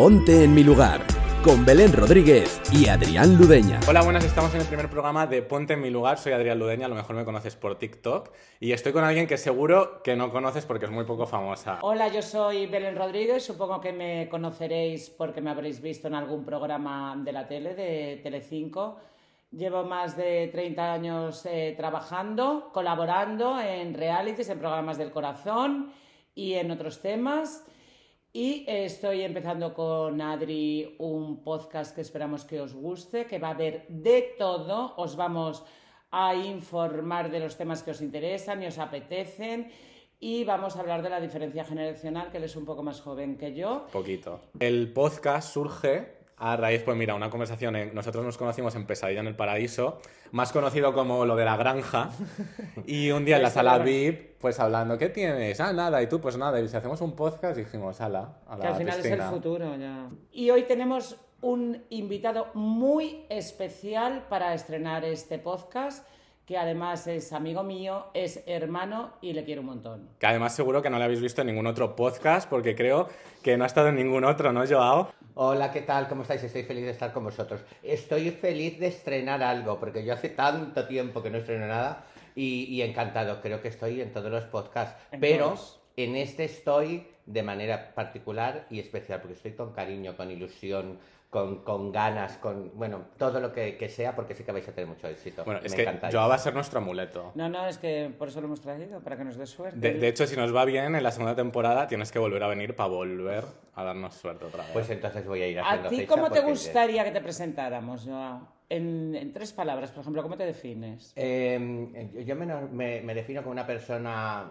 Ponte en mi lugar con Belén Rodríguez y Adrián Ludeña. Hola, buenas, estamos en el primer programa de Ponte en mi lugar. Soy Adrián Ludeña, a lo mejor me conoces por TikTok. Y estoy con alguien que seguro que no conoces porque es muy poco famosa. Hola, yo soy Belén Rodríguez. Supongo que me conoceréis porque me habréis visto en algún programa de la tele, de Telecinco. Llevo más de 30 años eh, trabajando, colaborando en realities, en programas del corazón y en otros temas. Y estoy empezando con Adri un podcast que esperamos que os guste, que va a haber de todo. Os vamos a informar de los temas que os interesan y os apetecen. Y vamos a hablar de la diferencia generacional, que él es un poco más joven que yo. Poquito. El podcast surge a raíz, pues mira, una conversación, nosotros nos conocimos en Pesadilla en el Paraíso, más conocido como lo de la granja, y un día en la sala VIP, pues hablando, ¿qué tienes? Ah, nada, y tú, pues nada, y si hacemos un podcast, dijimos, ala, a la Que al final es el futuro, ya. Y hoy tenemos un invitado muy especial para estrenar este podcast, que además es amigo mío, es hermano y le quiero un montón. Que además seguro que no le habéis visto en ningún otro podcast, porque creo que no ha estado en ningún otro, ¿no, Joao? Hola, ¿qué tal? ¿Cómo estáis? Estoy feliz de estar con vosotros. Estoy feliz de estrenar algo, porque yo hace tanto tiempo que no estreno nada y, encantado. Creo que estoy en todos los podcasts, pero en este estoy de manera particular y especial, porque estoy con cariño, con ilusión, con, con, ganas, con, bueno, todo lo que, que, sea, porque sí que vais a tener mucho éxito. Bueno, es que Joao va a ser nuestro amuleto. No, no, es que por eso lo hemos traído, para que nos dé suerte. De, hecho, si nos va bien en la segunda temporada, tienes que volver a venir para volver a darnos suerte otra vez. Pues entonces voy a ir haciendo ¿A ti cómo te gustaría que te presentáramos, Joao? En, en, tres palabras, por ejemplo, ¿cómo te defines? Eh, yo me, me, defino como una persona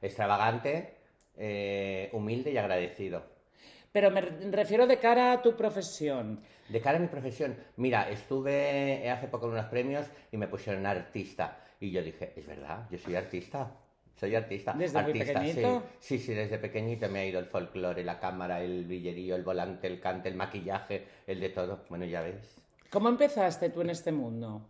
extravagante, eh, humilde y agradecido. Pero me refiero de cara a tu profesión. De cara a mi profesión. Mira, estuve hace poco en unos premios y me pusieron artista. Y yo dije, es verdad, yo soy artista. Soy artista. ¿Desde artista, pequeñito? Sí. sí, sí, desde pequeñito me ha ido el folclore, la cámara, el billerío, el volante, el cante, el maquillaje, el de todo. Bueno, ya ves. ¿Cómo empezaste tú en este mundo?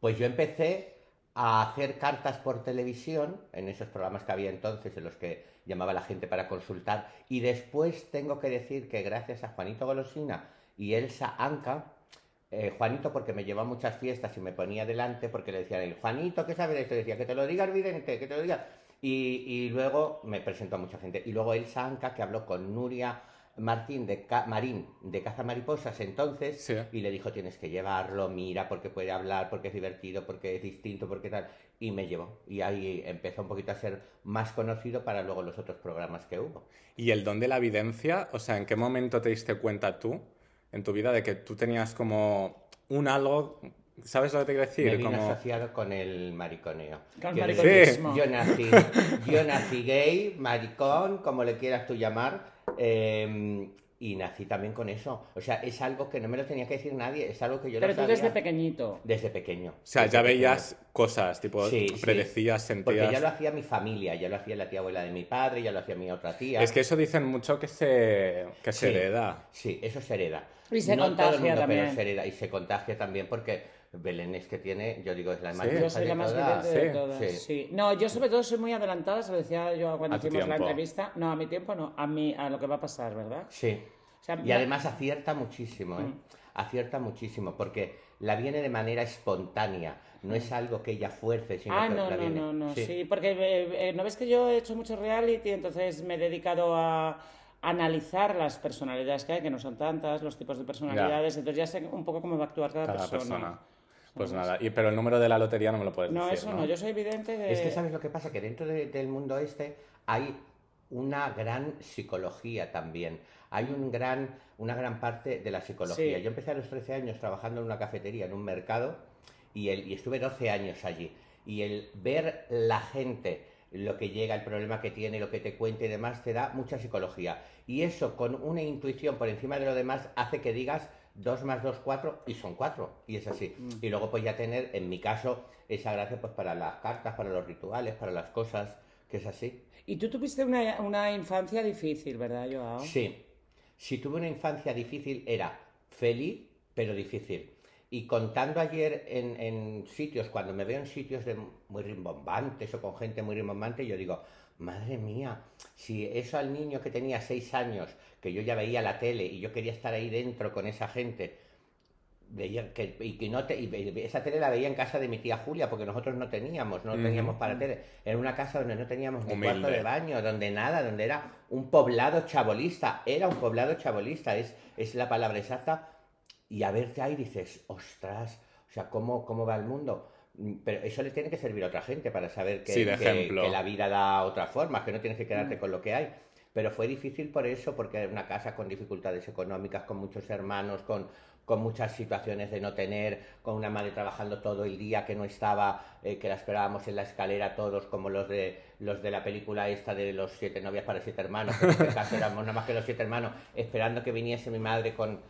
Pues yo empecé a hacer cartas por televisión en esos programas que había entonces en los que llamaba la gente para consultar y después tengo que decir que gracias a Juanito Golosina y Elsa Anca eh, Juanito porque me llevó a muchas fiestas y me ponía delante porque le decían, Juanito, ¿qué sabe de esto? Decía, que te lo diga el vidente, que te lo diga. Y, y luego me presentó a mucha gente. Y luego Elsa Anca, que habló con Nuria Martín de Marín de Caza Mariposas entonces y le dijo tienes que llevarlo, mira porque puede hablar, porque es divertido, porque es distinto, porque tal y me llevó y ahí empezó un poquito a ser más conocido para luego los otros programas que hubo. ¿Y el don de la evidencia? O sea, ¿en qué momento te diste cuenta tú en tu vida de que tú tenías como un algo ¿Sabes lo que te quiero decir? Me vine como... asociado con el mariconeo. Con el mariconismo. Yo nací, yo nací gay, maricón, como le quieras tú llamar, Em, y nací también con eso. O sea, es algo que no me lo tenía que decir nadie, es algo que yo Pero tú desde pequeñito. Desde pequeño. O sea, ya veías cosas, tipo, predecías, sentías... Porque ya lo hacía mi familia, ya lo hacía la tía abuela de mi padre, ya lo hacía mi otra tía. Es que eso dicen mucho que se, que se hereda. Sí, eso se hereda. Y se contagia también. se hereda y se contagia también porque Belén es que tiene, yo digo, es la más sí. Yo soy la más de todas. Sí. No, yo sobre todo soy muy adelantada, se lo decía yo cuando hicimos la entrevista. No, a mi tiempo no, a mí, a lo que va a pasar, ¿verdad? Sí. y además acierta muchísimo, ¿eh? Mm. Acierta muchísimo, porque la viene de manera espontánea. No es algo que ella fuerce, sino ah, que no, la viene. no, no, no, sí, porque eh, eh, no ves que yo he hecho mucho reality, entonces me he dedicado a analizar las personalidades que hay, que no son tantas, los tipos de personalidades, entonces ya sé un poco cómo va a actuar cada, persona. Pues nada, y, pero el número de la lotería no me lo puedes no, decir. Eso no, yo soy evidente de... Es que sabes lo que pasa, que dentro del mundo este hay una gran psicología también. Hay un gran, una gran parte de la psicología. Yo empecé a los 13 años trabajando en una cafetería, en un mercado, y, el, y estuve 12 años allí. Y el ver la gente, lo que llega, el problema que tiene, lo que te cuenta y demás, te da mucha psicología. Y eso, con una intuición por encima de lo demás, hace que digas 2 más 2, 4 y son 4. Y es así. Mm. Y luego pues ya tener, en mi caso, esa gracia pues para las cartas, para los rituales, para las cosas, que es así. Y tú tuviste una, una infancia difícil, ¿verdad, Joao? Sí. Si tuve una infancia difícil era feliz, pero difícil. Y contando ayer en, en, sitios, cuando me veo en sitios de muy rimbombantes o con gente muy rimbombante, yo digo, madre mía, si eso al niño que tenía seis años, que yo ya veía la tele y yo quería estar ahí dentro con esa gente, veía que, y que no te, y esa tele la veía en casa de mi tía Julia, porque nosotros no teníamos, no teníamos para tele. Era una casa donde no teníamos ni Humilde. cuarto de baño, donde nada, donde era un poblado chabolista, era un poblado chabolista, es, es la palabra exacta. Y a verte ahí dices, ostras, o sea, ¿cómo, cómo va el mundo? Mm, Pero eso le tiene que servir a otra gente para saber que, Sí, de que- ejemplo. que la vida da otra forma, que no tienes que quedarte con lo que hay. Pero fue difícil por eso, porque era una casa con dificultades económicas, con muchos hermanos, con, con muchas situaciones de no tener, con una madre trabajando todo el día que no estaba, eh, que la esperábamos en la escalera todos, como los de los de la película esta de los siete novias para siete hermanos, que en este caso éramos nada más que los siete hermanos, esperando que viniese mi madre con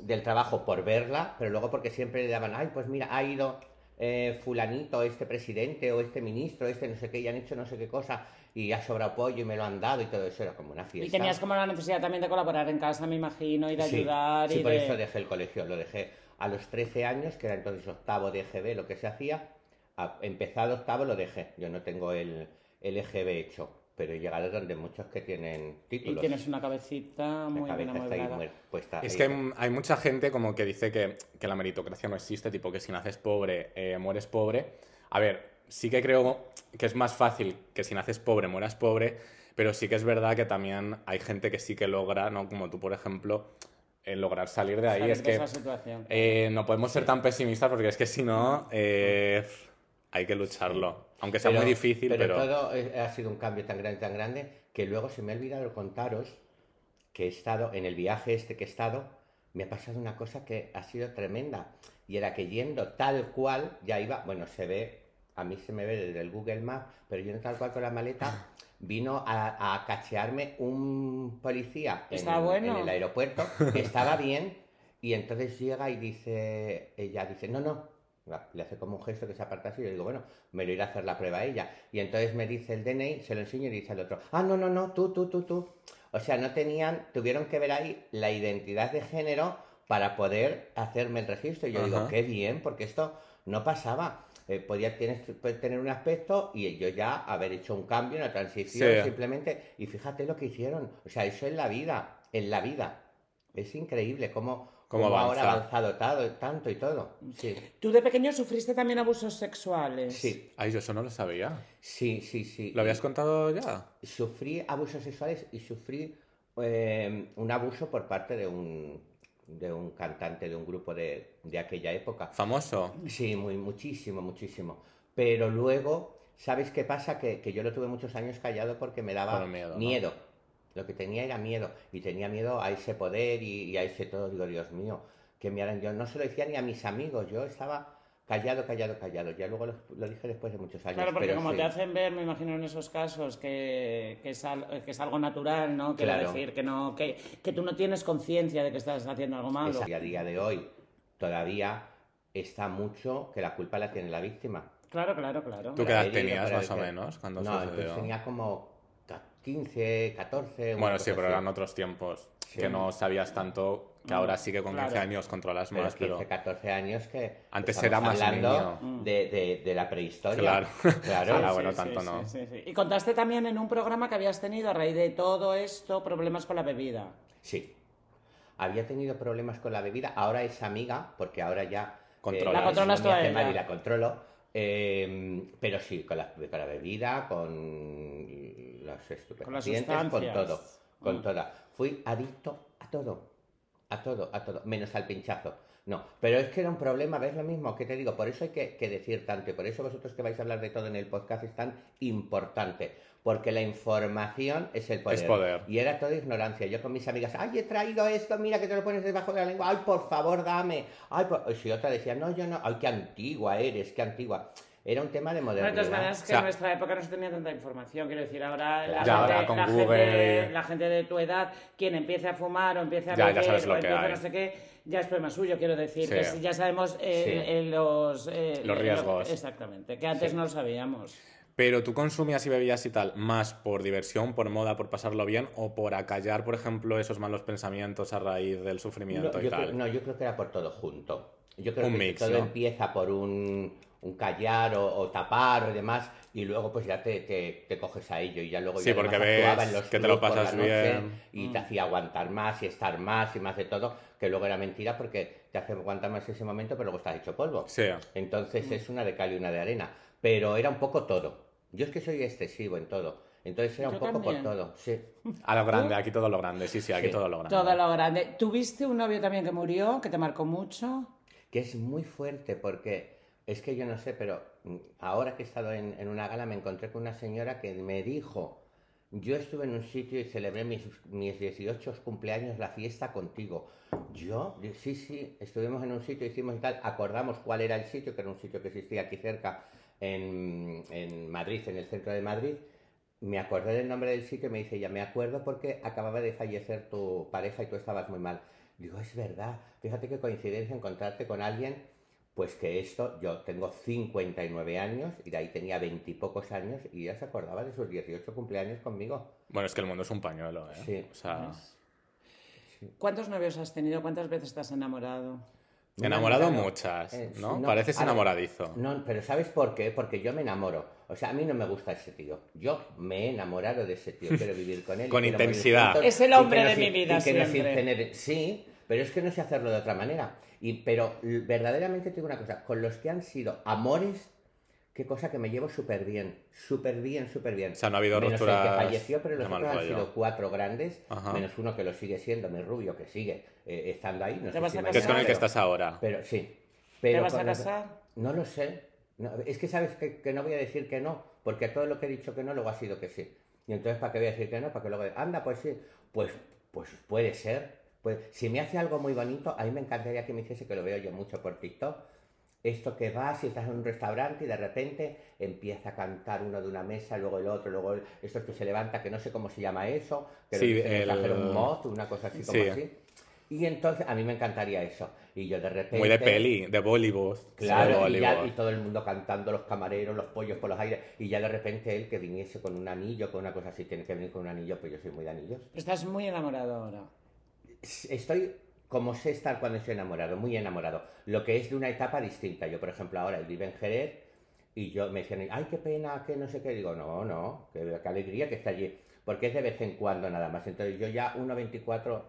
del trabajo por verla, pero luego porque siempre le daban, ay, pues mira, ha ido eh, fulanito, este presidente o este ministro, este no sé qué, y han hecho no sé qué cosa, y ha sobrado pollo y me lo han dado y todo eso, era como una fiesta. Y tenías como la necesidad también de colaborar en casa, me imagino, y de Sí, ayudar. Sí, y por de... eso dejé el colegio, lo dejé a los 13 años, que era entonces octavo de EGB, lo que se hacía, a- empezado octavo lo dejé, yo no tengo el, el EGB hecho, pero he llegado donde muchos que tienen Y títulos. tienes una cabecita La muy bien cabeza está muer- puesta Es ahí. que hay, hay mucha gente como que dice que, que la meritocracia no existe, tipo que si naces pobre, eh, mueres pobre. A ver, sí que creo que es más fácil que si naces pobre, mueras pobre, pero sí que es verdad que también hay gente que sí que logra, ¿no? Como tú, por ejemplo, eh, lograr salir de ahí. Salir es de que esa situación. eh, no podemos ser tan pesimistas porque es que si no, eh, hay que lucharlo. Aunque sea muy difícil, pero... todo es- ha sido un cambio tan grande, tan grande, que luego se me ha olvidado contaros que he estado, en el viaje este que he estado, me ha pasado una cosa que ha sido tremenda. Y era que yendo tal cual, ya iba, bueno, se ve, a mí se me ve desde el Google Maps, pero yendo tal cual con la maleta, vino a, a cachearme un policía en, Está bueno. en el aeropuerto, que estaba bien, y entonces llega y dice, ella dice, no, no, le hace como un gesto que se aparta así, y yo digo, bueno, me lo irá a hacer la prueba ella. Y entonces me dice el DNI, se lo enseño y dice al otro, ah, no, no, no, tú, tú, tú, tú. O sea, no tenían, tuvieron que ver ahí la identidad de género para poder hacerme el registro. Y yo digo, qué bien, porque esto no pasaba. Eh, podía tienes- puede tener un aspecto y yo ya haber hecho un cambio, una transición, Sí. simplemente. Y fíjate lo que hicieron. O sea, eso en la vida, en la vida. Es increíble cómo, Cómo cómo ahora avanzado todo, tanto y todo. Sí, ¿Tú de pequeño sufriste también abusos sexuales? sí, Ay, yo eso no lo sabía. sí, sí. sí. ¿Lo habías contado ya? Sufrí abusos sexuales y sufrí eh, un abuso por parte de un, de un cantante de un grupo de, de aquella época. ¿Famoso? Sí, muy, muchísimo, muchísimo. Pero luego, ¿sabes qué pasa? Que, que yo lo tuve muchos años callado porque me daba Por miedo, ¿no? Lo que tenía era miedo. Y tenía miedo a ese poder y, y a ese todo. Digo, Dios mío, que me harán. Yo no se lo decía ni a mis amigos. Yo estaba callado, callado, callado. Ya luego lo, lo dije después de muchos años. Claro, porque pero como sí. te hacen ver, me imagino en esos casos, que, que, es, al- que es algo natural, ¿no? Quiero Claro. decir, que, no, que, que tú no tienes conciencia de que estás haciendo algo malo. Y a día de hoy todavía está mucho que la culpa la tiene la víctima. Claro, claro, claro. ¿Tú qué La edad tenías más o menos cuando no, sucedió? entonces tenía como 15, 14. una Bueno, sí, pero así. eran otros tiempos. Sí. Que no sabías tanto, que ahora sí que con 15 Claro. años controlas Pero más, 15, pero... 14 años que Antes era más hablando niño. de, de- de la prehistoria. Claro. claro. Ahora, Sí, bueno, sí, tanto sí, no. sí, sí, sí. Y contaste también en un programa que habías tenido a raíz de todo esto problemas con la bebida. Sí. Había tenido problemas con la bebida, ahora es amiga, porque ahora ya... Controlas. La no controlas me tú a hace ella. y la controlo. Eh, pero sí, con la, con la bebida, con los estupefacientes, con, todo. Con Mm. toda. Fui adicto a todo. A todo, a todo. Menos al pinchazo. No, pero es que era un problema, ¿ves lo mismo? que te digo? Por eso hay que, que decir tanto, y por eso vosotros que vais a hablar de todo en el podcast es tan importante, porque la información es el poder. Es poder. Y era toda ignorancia. Yo con mis amigas, ay, he traído esto, mira que te lo pones debajo de la lengua, ay, por favor, dame. Ay, por... Y si otra decía, no, yo no, ay, qué antigua eres, qué antigua. Era un tema de Bueno, de modernidad. todas maneras, que O sea- en nuestra época no se tenía tanta información. Quiero decir, ahora, la, Ya, gente, ahora con la, Google- gente, la gente de tu edad, quien empiece a fumar o empiece a Ya, ya beber sabes lo o que empiece hay. no sé qué, ya es problema suyo. Quiero decir, Sí. que si ya sabemos eh, Sí. eh, los, eh, Los lo- riesgos. exactamente, que antes Sí. no lo sabíamos. Pero tú consumías y bebías y tal, más por diversión, por moda, por pasarlo bien, o por acallar, por ejemplo, esos malos pensamientos a raíz del sufrimiento No, y tal. creo, no, yo creo que era por todo junto. Yo creo Un que mix, todo ¿no? empieza por un, un callar o, o tapar o demás, y luego pues ya te, te, te coges a ello y ya luego Sí, ya porque ves en los que te lo pasas noche bien. y Mm. te hacía aguantar más y estar más y más de todo, que luego era mentira porque te hace aguantar más ese momento, pero luego estás hecho polvo. Sí. Entonces es una de cal y una de arena. Pero era un poco todo. Yo es que soy excesivo en todo. Entonces era Yo un poco también. por todo. Sí. A lo grande, aquí todo lo grande. Sí, sí, aquí Sí. todo lo grande. Todo lo grande. ¿Tuviste un novio también que murió, que te marcó mucho? Que es muy fuerte porque es que yo no sé, pero mm, ahora que he estado en, en una gala me encontré con una señora que me dijo, yo estuve en un sitio y celebré mis, mis 18 cumpleaños, la fiesta contigo. Yo, sí, sí, estuvimos en un sitio, hicimos y tal, acordamos cuál era el sitio, que era un sitio que existía aquí cerca, en, en Madrid, en el centro de Madrid. Me acordé del nombre del sitio y me dice, ya me acuerdo porque acababa de fallecer tu pareja y tú estabas muy mal. Digo, es verdad, fíjate qué coincidencia encontrarte con alguien, pues que esto, yo tengo 59 años y de ahí tenía 20 y pocos años y ya se acordaba de sus 18 cumpleaños conmigo. Bueno, es que el mundo es un pañuelo, ¿eh? Sí. O sea, ¿Cuántos novios has tenido? ¿Cuántas veces te has enamorado? Enamorado enamorado. muchas, Eh, ¿no? no, Pareces ver, enamoradizo. No, pero ¿sabes por qué? Porque yo me enamoro. O sea, a mí no me gusta ese tío. Yo me he enamorado de ese tío. Quiero vivir con él. y Con intensidad. juntos, Es el y que hombre de mi in- vida y que siempre. Sí, pero es que no sé hacerlo de otra manera. Y, pero verdaderamente te digo una cosa. Con los que han sido amores, qué cosa que me llevo súper bien. Súper bien, súper bien. O sea, no ha habido menos el que rupturas falleció, pero los otros han sido cuatro grandes. Ajá. Menos uno que lo sigue siendo, mi rubio, que sigue eh, estando ahí. No ¿Te sé vas si a mañana, Que es con el que pero- estás ahora. pero sí. ¿Te Pero vas a los- casar? No lo sé. No, es que sabes que, que no voy a decir que no, porque todo lo que he dicho que no, luego ha sido que sí. Y entonces, ¿para qué voy a decir que no? Para que luego, anda, pues sí. Pues, pues puede ser. Pues, si me hace algo muy bonito, a mí me encantaría que me hiciese, que lo veo yo mucho por TikTok, esto que vas y estás en un restaurante y de repente empieza a cantar uno de una mesa, luego el otro, luego el- esto que se levanta, que no sé cómo se llama eso, que Sí, el- extranjero, un moth, una cosa así como Sí. así. Y entonces a mí me encantaría eso. Y yo de repente... Muy de peli, de Bollywood. Claro, de y, ya- Bollywood. y todo el mundo cantando, los camareros, los pollos por los aires, y ya de repente él que viniese con un anillo, con una cosa así, tiene que venir con un anillo, pues yo soy muy de anillos. Estás muy enamorado ahora. Estoy como sé estar cuando estoy enamorado, muy enamorado. Lo que es de una etapa distinta. Yo, por ejemplo, ahora él vive en Jerez y yo me decían, ay, qué pena, que no sé qué. Digo, no, no, qué, qué alegría que está allí. Porque es de vez en cuando nada más. Entonces yo ya 1,24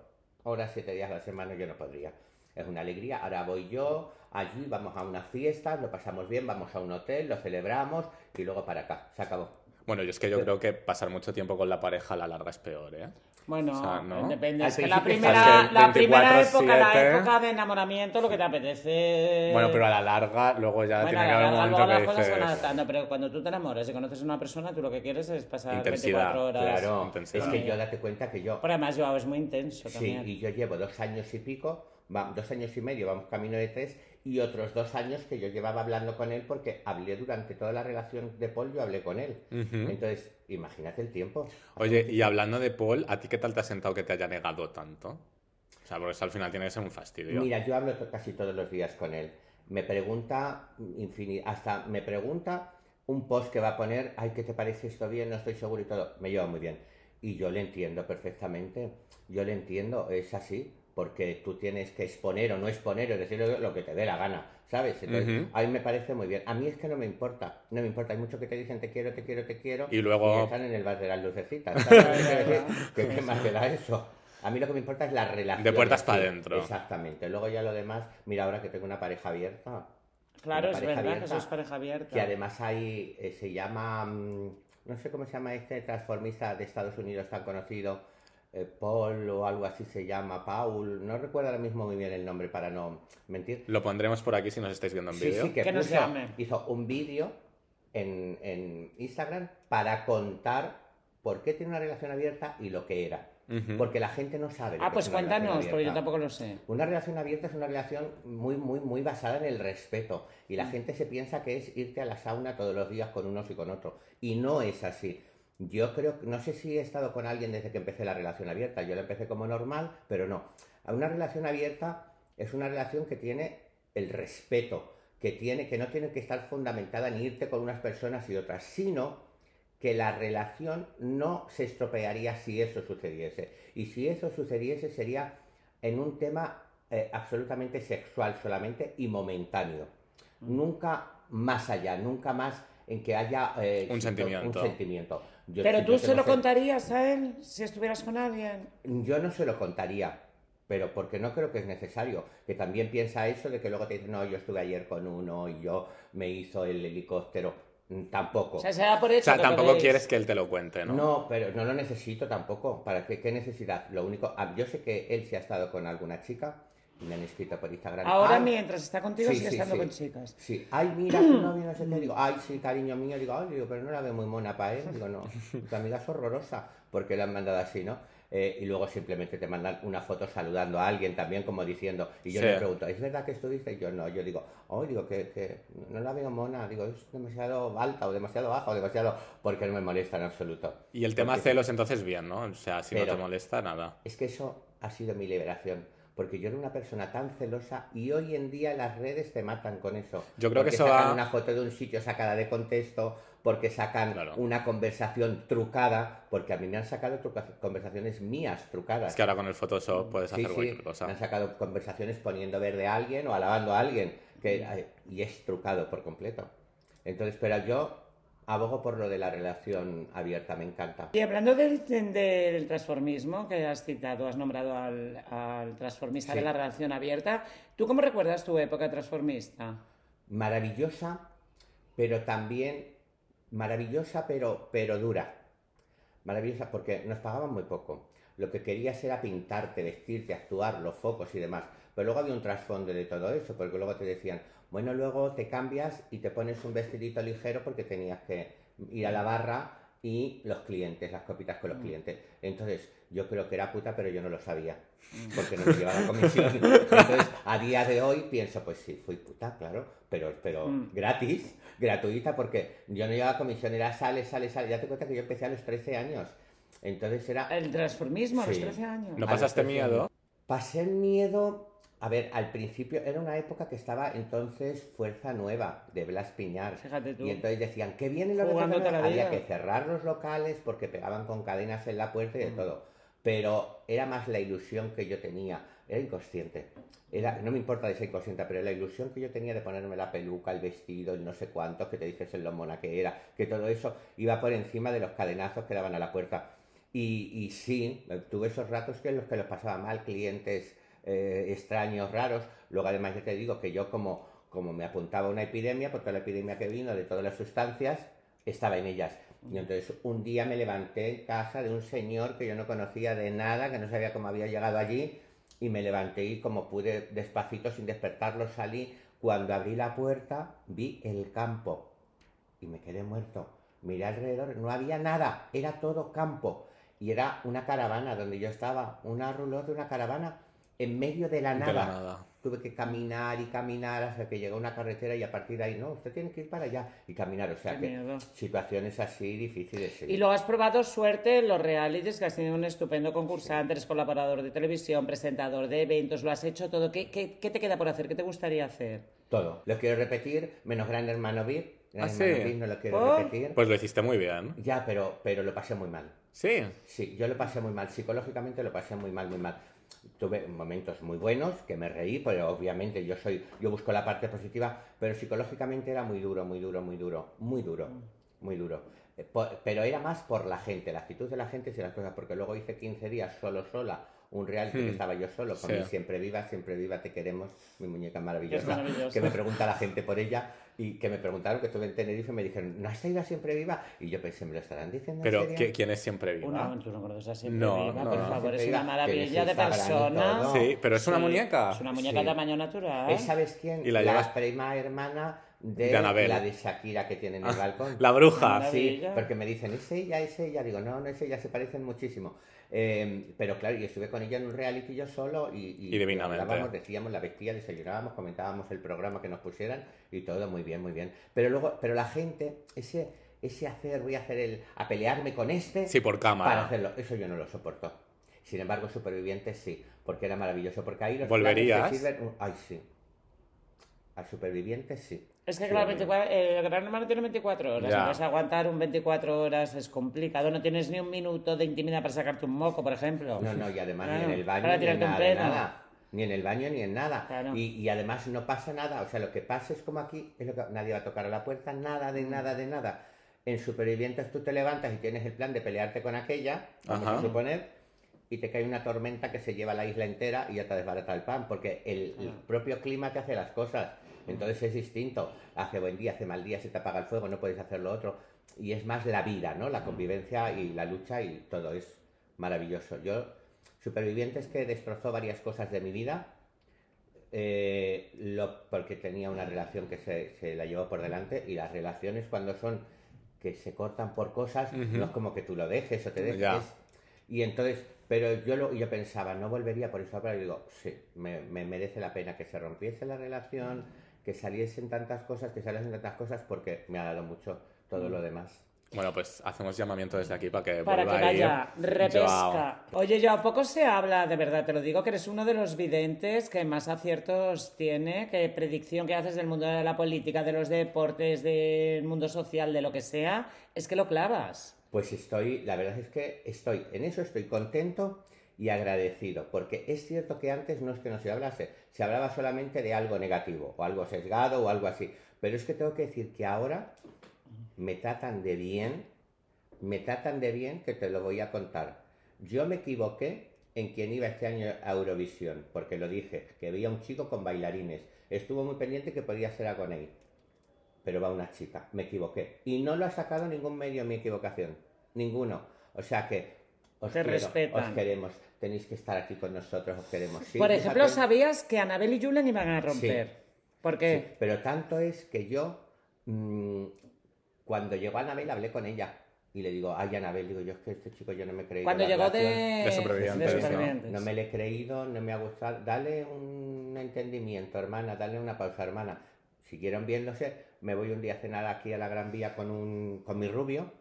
horas, 7 días a la semana yo no podría. Es una alegría. Ahora voy yo, allí vamos a una fiesta, lo pasamos bien, vamos a un hotel, lo celebramos y luego para acá. Se acabó. Bueno, yo es que yo creo que pasar mucho tiempo con la pareja a la larga es peor, ¿eh? Bueno, O sea, ¿no? depende. Es que la primera, la primera 24/7. época, la época de enamoramiento, lo que te apetece. Bueno, pero a la larga luego ya Bueno, tiene que haber un momento que cosas se van dices... adaptando, pero cuando tú te enamoras y conoces a una persona, tú lo que quieres es pasar Intensidad, 24 horas. Claro, intensidad. es que yo date cuenta que yo Pero además, yo es muy intenso Sí, también. y yo llevo dos años y pico, dos años y medio, vamos camino de tres, y otros dos años que yo llevaba hablando con él porque hablé durante toda la relación de Paul, yo hablé con él. Entonces, imagínate el tiempo. Oye, y hablando de Paul, ¿a ti qué tal te ha sentado que te haya negado tanto? O sea, porque eso al final tiene que ser un fastidio. Mira, yo hablo casi todos los días con él. Me pregunta, infini- hasta me pregunta un post que va a poner, ay, ¿qué te parece esto bien? No estoy seguro y todo. Me lleva muy bien. Y yo le entiendo perfectamente. Yo le entiendo, es así. Porque tú tienes que exponer o no exponer o decir lo- que te dé la gana, ¿sabes? Entonces, a mí me parece muy bien. A mí es que no me importa, no me importa. Hay muchos que te dicen te quiero, te quiero, te quiero. Y luego- ya están en el bar de las lucecitas. ¿sabes? ¿Qué, qué más te da eso? A mí lo que me importa es la relación. De puertas en pa' sí. dentro. Exactamente. Luego ya lo demás, mira ahora que tengo una pareja abierta. Claro, es verdad que abierta, sois pareja abierta. Que además hay, eh, se llama, mm, no sé cómo se llama este transformista de Estados Unidos tan conocido, eh, Paul o algo así se llama, Paul, no recuerdo ahora mismo muy bien el nombre para no mentir. Lo pondremos por aquí si nos estáis viendo en Sí, vídeo. sí, que Que nos puso- llame. hizo un vídeo en, en Instagram para contar por qué tiene una relación abierta y lo que era. Porque la gente no sabe. lo Ah, que pues es una relación cuéntanos, porque yo abierta. tampoco lo sé. Una relación abierta es una relación muy, muy, muy basada en el respeto. Y Mm. la gente se piensa que es irte a la sauna todos los días con unos y con otros. Y no es así. Yo creo, no sé si he estado con alguien desde que empecé la relación abierta. Yo la empecé como normal, pero no. Una relación abierta es una relación que tiene el respeto, que tiene, que no tiene que estar fundamentada en irte con unas personas y otras, sino que la relación no se estropearía si eso sucediese. Y si eso sucediese sería en un tema eh, absolutamente sexual solamente y momentáneo. Nunca más allá, nunca más en que haya eh, Un sentimiento. un sentimiento. Yo Pero sí, tú se lo contarías a él si estuvieras con alguien. Yo no se lo contaría, pero porque no creo que es necesario. Que también piensa eso de que luego te dicen, no, yo estuve ayer con uno y yo me hizo el helicóptero. Mm, Tampoco. O sea, se da por hecho O sea, que tampoco quieres que él te lo cuente, ¿no? ¿no? pero no lo necesito tampoco. ¿Para qué, qué necesidad? Lo único, ah, yo sé que él sí ha estado con alguna chica me han escrito por Instagram. Ahora, "Ay, mientras está contigo, sí, sigue sí, estando sí. con chicas. Sí, ay, mira, tu novio, no sé qué. Digo, ay, sí, cariño mío. Digo, ay, digo, pero no la veo muy mona para él. Digo, no, tu amiga es horrorosa porque la han mandado así, ¿no? Eh, y luego simplemente te mandan una foto saludando a alguien también, como diciendo. Y yo Sí. le pregunto, ¿es verdad que estuviste? Y yo no, yo digo, oh, digo, que, que no la veo mona. Digo, es demasiado alta o demasiado baja o demasiado. Porque no me molesta en absoluto. Y el tema Porque- celos, entonces, bien, ¿no? O sea, si no te molesta, nada. Es que eso ha sido mi liberación. Porque yo era una persona tan celosa y hoy en día las redes te matan con eso. Yo creo que Porque eso sacan va- una foto de un sitio sacada de contexto, porque sacan Claro. una conversación trucada, porque a mí me han sacado conversaciones mías trucadas. Es que ahora con el Photoshop puedes Sí, hacer sí, cualquier cosa. me han sacado conversaciones poniendo verde a alguien o alabando a alguien, que, y es trucado por completo. Entonces, pero yo abogo por lo de la relación abierta, me encanta. Y hablando del, del transformismo que has citado, has nombrado al, al transformista Sí. de la relación abierta, ¿tú cómo recuerdas tu época transformista? maravillosa, pero también maravillosa, pero, pero dura. Maravillosa porque nos pagaban muy poco. Lo que querías era pintarte, vestirte, actuar, los focos y demás. Pero luego había un trasfondo de todo eso, porque luego te decían, bueno, luego te cambias y te pones un vestidito ligero porque tenías que ir a la barra y los clientes, las copitas con los clientes. Entonces, yo creo que era puta, pero yo no lo sabía, porque no me llevaba la comisión. Entonces, a día de hoy pienso, pues sí, fui puta, claro, pero, pero gratis, gratuita, porque yo no llevaba comisión, era sale, sale, sale. Ya te cuenta que yo empecé a los 13 años. Entonces era... El transformismo a los Sí. 13 años. ¿No pasaste 13 miedo? Pasé el miedo. A ver, al principio era una época que estaba entonces Fuerza Nueva de Blas Piñar. Fíjate tú. Y entonces decían, ¿qué vienen los de Fuerza. Había que cerrar los locales porque pegaban con cadenas en la puerta Mm. y de todo. Pero era más la ilusión que yo tenía. Era inconsciente. Era, no me importa de ser inconsciente, pero la ilusión que yo tenía de ponerme la peluca, el vestido, el no sé cuánto, que te dices en lo mona que era, que todo eso iba por encima de los cadenazos que daban a la puerta. Y, y sí, tuve esos ratos que en los que los pasaba mal, clientes eh, extraños, raros. Luego además yo te digo que yo como, como me apuntaba una epidemia, porque la epidemia que vino de todas las sustancias, estaba en ellas. Y entonces un día me levanté en casa de un señor que yo no conocía de nada, que no sabía cómo había llegado allí, y me levanté y como pude despacito, sin despertarlo, salí. Cuando abrí la puerta, vi el campo y me quedé muerto. Miré alrededor, no había nada, era todo campo. Y era una caravana donde yo estaba, una roulotte de una caravana en medio de la De nada. la nada. Tuve que caminar y caminar hasta que llegó a una carretera y a partir de ahí, no, usted tiene que ir para allá y caminar. O sea Qué que miedo. situaciones así difíciles. sí. Y luego has probado suerte en los realities, que has tenido un estupendo concursante, eres colaborador de televisión, presentador de eventos, lo has hecho todo. ¿Qué, qué, qué te queda por hacer? ¿Qué te gustaría hacer? Todo. Lo quiero repetir, menos Gran Hermano VIP. Gran Ah, Hermano sí. VIP no lo quiero ¿Por? repetir. Pues lo hiciste muy bien. Ya, pero, pero lo pasé muy mal. Sí. Sí, yo lo pasé muy mal, psicológicamente lo pasé muy mal, muy mal. Tuve momentos muy buenos, que me reí, pero obviamente yo soy, yo busco la parte positiva, pero psicológicamente era muy duro, muy duro, muy duro, muy duro, muy duro. Eh, por- pero era más por la gente, la actitud de la gente y las cosas, porque luego hice 15 días solo, sola, un reality que Hmm. estaba yo solo, con Sí. mi siempre viva, siempre viva, te queremos, mi muñeca maravillosa. que me pregunta la gente por ella, y que me preguntaron que estuve en Tenerife y me dijeron, ¿no has ido a siempre viva? Y yo pensé, ¿me lo estarán diciendo en Pero, ¿quién es siempre viva? Una, tú no conoces a Siempre No, Viva, no, por no. favor, es una maravilla de persona. Sí, pero es una Sí, muñeca. Es una muñeca Sí. tamaño natural. ¿Es, ¿Sabes quién? Y la la llevas- prima hermana de, De Anabel. la de Shakira que tiene en el Ah, balcón. La bruja. Anda. Sí, porque me dicen, ¿es ella? ¿Es ella? Digo, no, no es ella, se parecen muchísimo. Eh, pero claro, y estuve con ella en un reality yo solo y, Y divinamente. hablábamos, decíamos la vestía, desayunábamos, comentábamos el programa que nos pusieran y todo muy bien, muy bien. Pero luego, pero la gente, ese, ese hacer, voy a hacer el, a pelearme con este Sí, por cámara. para hacerlo, eso yo no lo soporto. Sin embargo, Supervivientes sí, porque era maravilloso, porque ahí los ¿Volverías? sirven- Ay, sí. A Supervivientes sí. Es que Sí, claro, muy 24 el Gran Hermano tiene 24 horas. Entonces aguantar un 24 horas es complicado. No tienes ni un minuto de intimidad para sacarte un moco, por ejemplo. No, no, y además ni Claro, en el baño para ni un nada, de nada. ni en el baño ni en nada. Claro. Y, y además no pasa nada, o sea, lo que pasa es como aquí, es lo que nadie va a tocar a la puerta, nada Mm. de nada de nada. En Supervivientes tú te levantas y tienes el plan de pelearte con aquella, vamos Ajá. a suponer, y te cae una tormenta que se lleva la isla entera y ya te desbarata el pan, porque el, el propio clima te hace las cosas. Entonces es distinto. Hace buen día, hace mal día, se te apaga el fuego, no puedes hacer lo otro. Y es más la vida, ¿no? La convivencia y la lucha y todo es maravilloso. Yo, Supervivientes que destrozó varias cosas de mi vida, eh, lo, porque tenía una relación que se, se la llevó por delante y las relaciones cuando son que se cortan por cosas, no es como que tú lo dejes o te dejes. Ya. Y entonces, pero yo lo, yo pensaba, no volvería por eso, pero digo, sí, me, me merece la pena que se rompiese la relación, que saliesen tantas cosas, que saliesen tantas cosas, porque me ha dado mucho todo lo demás. Bueno, pues hacemos llamamiento desde aquí para que Para que vuelva a ir vaya, repesca. Joao. Oye, yo a poco se habla, de verdad, te lo digo, que eres uno de los videntes que más aciertos tiene, que predicción que haces del mundo de la política, de los deportes, del mundo social, de lo que sea, es que lo clavas. Pues estoy, la verdad es que estoy, en eso estoy contento y agradecido, porque es cierto que antes no es que no se hablase, se hablaba solamente de algo negativo, o algo sesgado, o algo así, pero es que tengo que decir que ahora me tratan de bien, me tratan de bien, que te lo voy a contar. Yo me equivoqué en quién iba este año a Eurovisión, porque lo dije, que veía un chico con bailarines, estuvo muy pendiente que podía ser Agoney, pero va una chica, me equivoqué. Y no lo ha sacado ningún medio mi equivocación, ninguno. O sea que os, Te quiero, respetan. os queremos, tenéis que estar aquí con nosotros, os queremos. Sí, Por fíjate. ejemplo, ¿sabías que Anabel y Julen iban a romper? Sí. ¿Por Sí, qué? pero tanto es que yo, mm, cuando llegó Anabel, hablé con ella. Y le digo, ay, Anabel, digo, yo es que este chico yo no me he creído. Cuando llegó de. De supervivientes, de. No me le he creído, no me ha gustado. Dale un entendimiento, hermana, dale una pausa, hermana. Siguieron viéndose. Me voy un día a cenar aquí a la Gran Vía con, un, con mi rubio.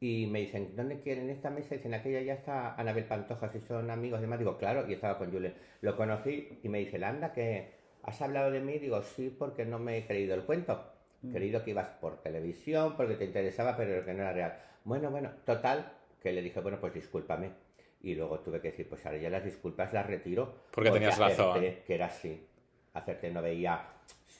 Y me dicen, ¿dónde quieren esta mesa? Y dicen, aquella ya está Anabel Pantoja, si son amigos y demás. Digo, claro, y estaba con Julen. Lo conocí y me dice, anda, que has hablado de mí. Digo, sí, porque no me he creído el cuento. Mm. Creído que ibas por televisión, porque te interesaba, pero que no era real. Bueno, bueno, total, que le dije, bueno, pues discúlpame. Y luego tuve que decir, pues ahora ya las disculpas las retiro. Porque tenías razón. Que era así. Hacerte no veía,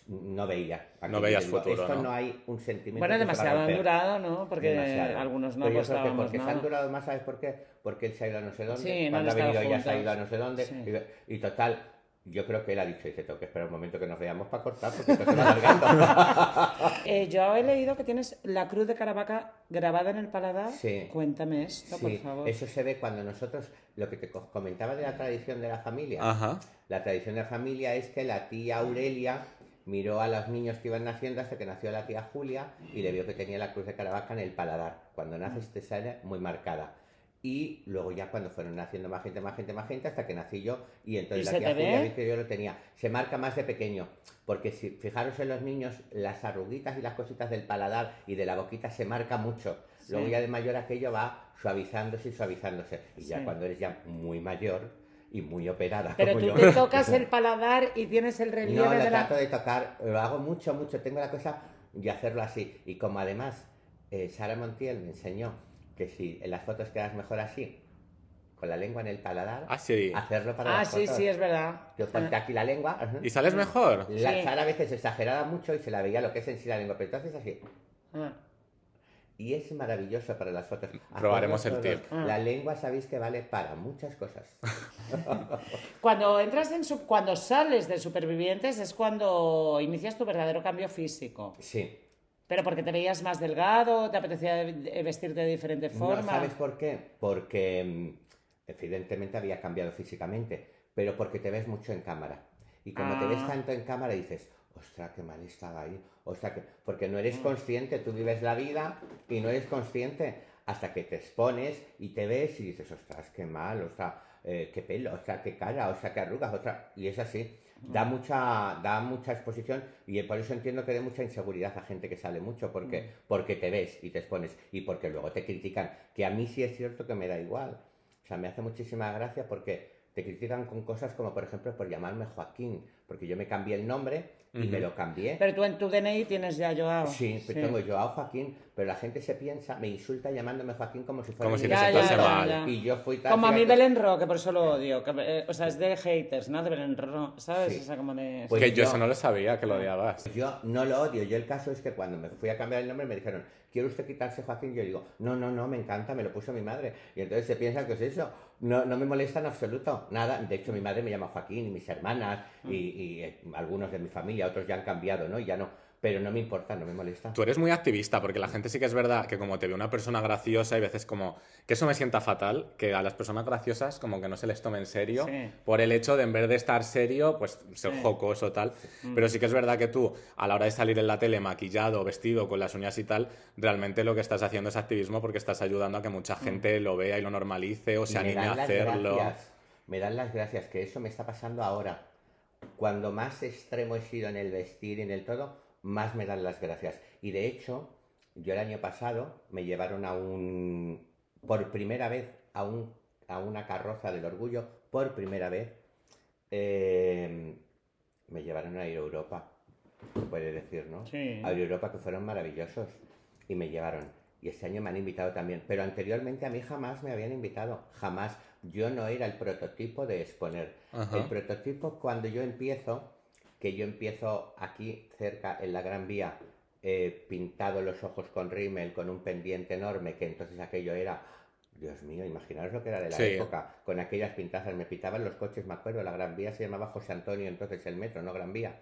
no veía. Aquí No veías digo, futuro, Esto ¿no? no hay un sentimiento. Bueno, demasiado han durado, ¿no? Porque Demasiado. algunos no Pero yo creo que apostábamos porque se han durado más, ¿sabes por qué? Porque él se ha ido a no sé dónde, Sí, cuando ha venido ella se ha ido a no sé dónde, Sí. y, y total, yo creo que él ha dicho, dice, tengo que esperar un momento que nos veamos para cortar, porque esto se va alargando. Eh, yo he leído que tienes la cruz de Caravaca grabada en el paladar. Sí. Cuéntame esto, por favor. eso se ve cuando nosotros, lo que te co- comentaba de la tradición de la familia, Ajá. la tradición de la familia es que la tía Aurelia miró a los niños que iban naciendo hasta que nació la tía Julia y le vio que tenía la cruz de Caravaca en el paladar. Cuando naces te sale muy marcada. Y luego ya cuando fueron naciendo más gente, más gente, más gente, hasta que nací yo, y entonces ¿Y la tía Julia vi que yo lo tenía. Se marca más de pequeño, porque si fijaros en los niños, las arruguitas y las cositas del paladar y de la boquita se marca mucho. Sí. Luego ya de mayor aquello va suavizándose y suavizándose. Y ya cuando eres ya muy mayor y muy operada Pero como tú yo. te tocas el paladar y tienes el relieve No, lo de la... trato de tocar, lo hago mucho, mucho, tengo la cosa de hacerlo así. Y como además eh, Sara Montiel me enseñó que si en las fotos quedas mejor así, con la lengua en el paladar, Ah, sí. hacerlo para Ah, las sí, fotos. sí, es verdad. Yo ponte aquí la lengua. ajá. ¿Y sales mejor? La Sí. Sara a veces exageraba mucho y se la veía lo que es en sí la lengua, pero entonces así. Ah. Y es maravilloso para las fotos. Probaremos Hacerlo el tip. Ah. La lengua sabéis que vale para muchas cosas. Cuando entras en su- cuando sales de supervivientes es cuando inicias tu verdadero cambio físico. Sí. Pero porque te veías más delgado, te apetecía vestirte de diferente forma. No, ¿sabes por qué? Porque mm, evidentemente había cambiado físicamente, pero porque te ves mucho en cámara. Y como te ves Ah. tanto en cámara dices, ostras, qué mal estaba ahí. Ostras, que... Porque no Mm. eres consciente, tú vives la vida y no eres consciente hasta que te expones y te ves y dices, ostras, qué mal, ostras, eh, qué pelo, ostras, qué cara, ostras, qué arrugas, ostras. Y es así. Da Mm. mucha, da mucha exposición y por eso entiendo que dé mucha inseguridad a gente que sale mucho, porque, Mm. porque te ves y te expones y porque luego te critican, que a mí sí es cierto que me da igual. O sea, me hace muchísima gracia porque te critican con cosas como, por ejemplo, por llamarme Joaquín, porque yo me cambié el nombre y me lo cambié. Pero tú en tu DNI tienes ya Joao. Sí, pero tengo Joao Joaquín, pero la gente se piensa, me insulta llamándome Joaquín como si fuera Como si hijo. sentase mal. Y yo fui tan Como a mí fíjate- Belén Ro, que por eso lo odio. que, eh, o sea, es de haters, ¿no? De Belén Ro, ¿sabes? Sí. O sea, como de... Pues que yo, yo- eso no lo sabía, que lo odiabas. Yo no lo odio. Yo el caso es que cuando me fui a cambiar el nombre me dijeron, ¿quiere usted quitarse Joaquín? Yo digo, no, no, no, me encanta, me lo puso mi madre. Y entonces se piensa que es eso. No, no me molesta en absoluto, nada. De hecho, mi madre me llama Joaquín y mis hermanas y, y, eh, algunos de mi familia, otros ya han cambiado, ¿no? Ya no. Pero no me importa, no me molesta. Tú eres muy activista, porque la gente sí que es verdad que como te ve una persona graciosa, hay veces como que eso me sienta fatal, que a las personas graciosas como que no se les tome en serio, Sí. por el hecho de en vez de estar serio, pues ser Sí. jocoso tal. Pero sí que es verdad que tú, a la hora de salir en la tele maquillado, vestido, con las uñas y tal, realmente lo que estás haciendo es activismo porque estás ayudando a que mucha gente lo vea y lo normalice o se anime a dan las hacerlo. gracias, me dan las gracias, que eso me está pasando ahora. Cuando más extremo he sido en el vestir y en el todo, más me dan las gracias. Y de hecho, yo el año pasado me llevaron a un, por primera vez, a, un, a una carroza del orgullo, por primera vez, eh, me llevaron a ir a Europa, se puede decir, ¿no? Sí. A ir a Europa que fueron maravillosos y me llevaron. Y este año me han invitado también, pero anteriormente a mí jamás me habían invitado, jamás. Yo no era el prototipo de exponer. Ajá. El prototipo cuando yo empiezo, que yo empiezo aquí cerca en la Gran Vía, eh, pintado los ojos con rímel, con un pendiente enorme, que entonces aquello era, Dios mío, imaginaros lo que era de la Sí. época, con aquellas pintazas, me pitaban los coches, me acuerdo, la Gran Vía se llamaba José Antonio, entonces el metro, no Gran Vía.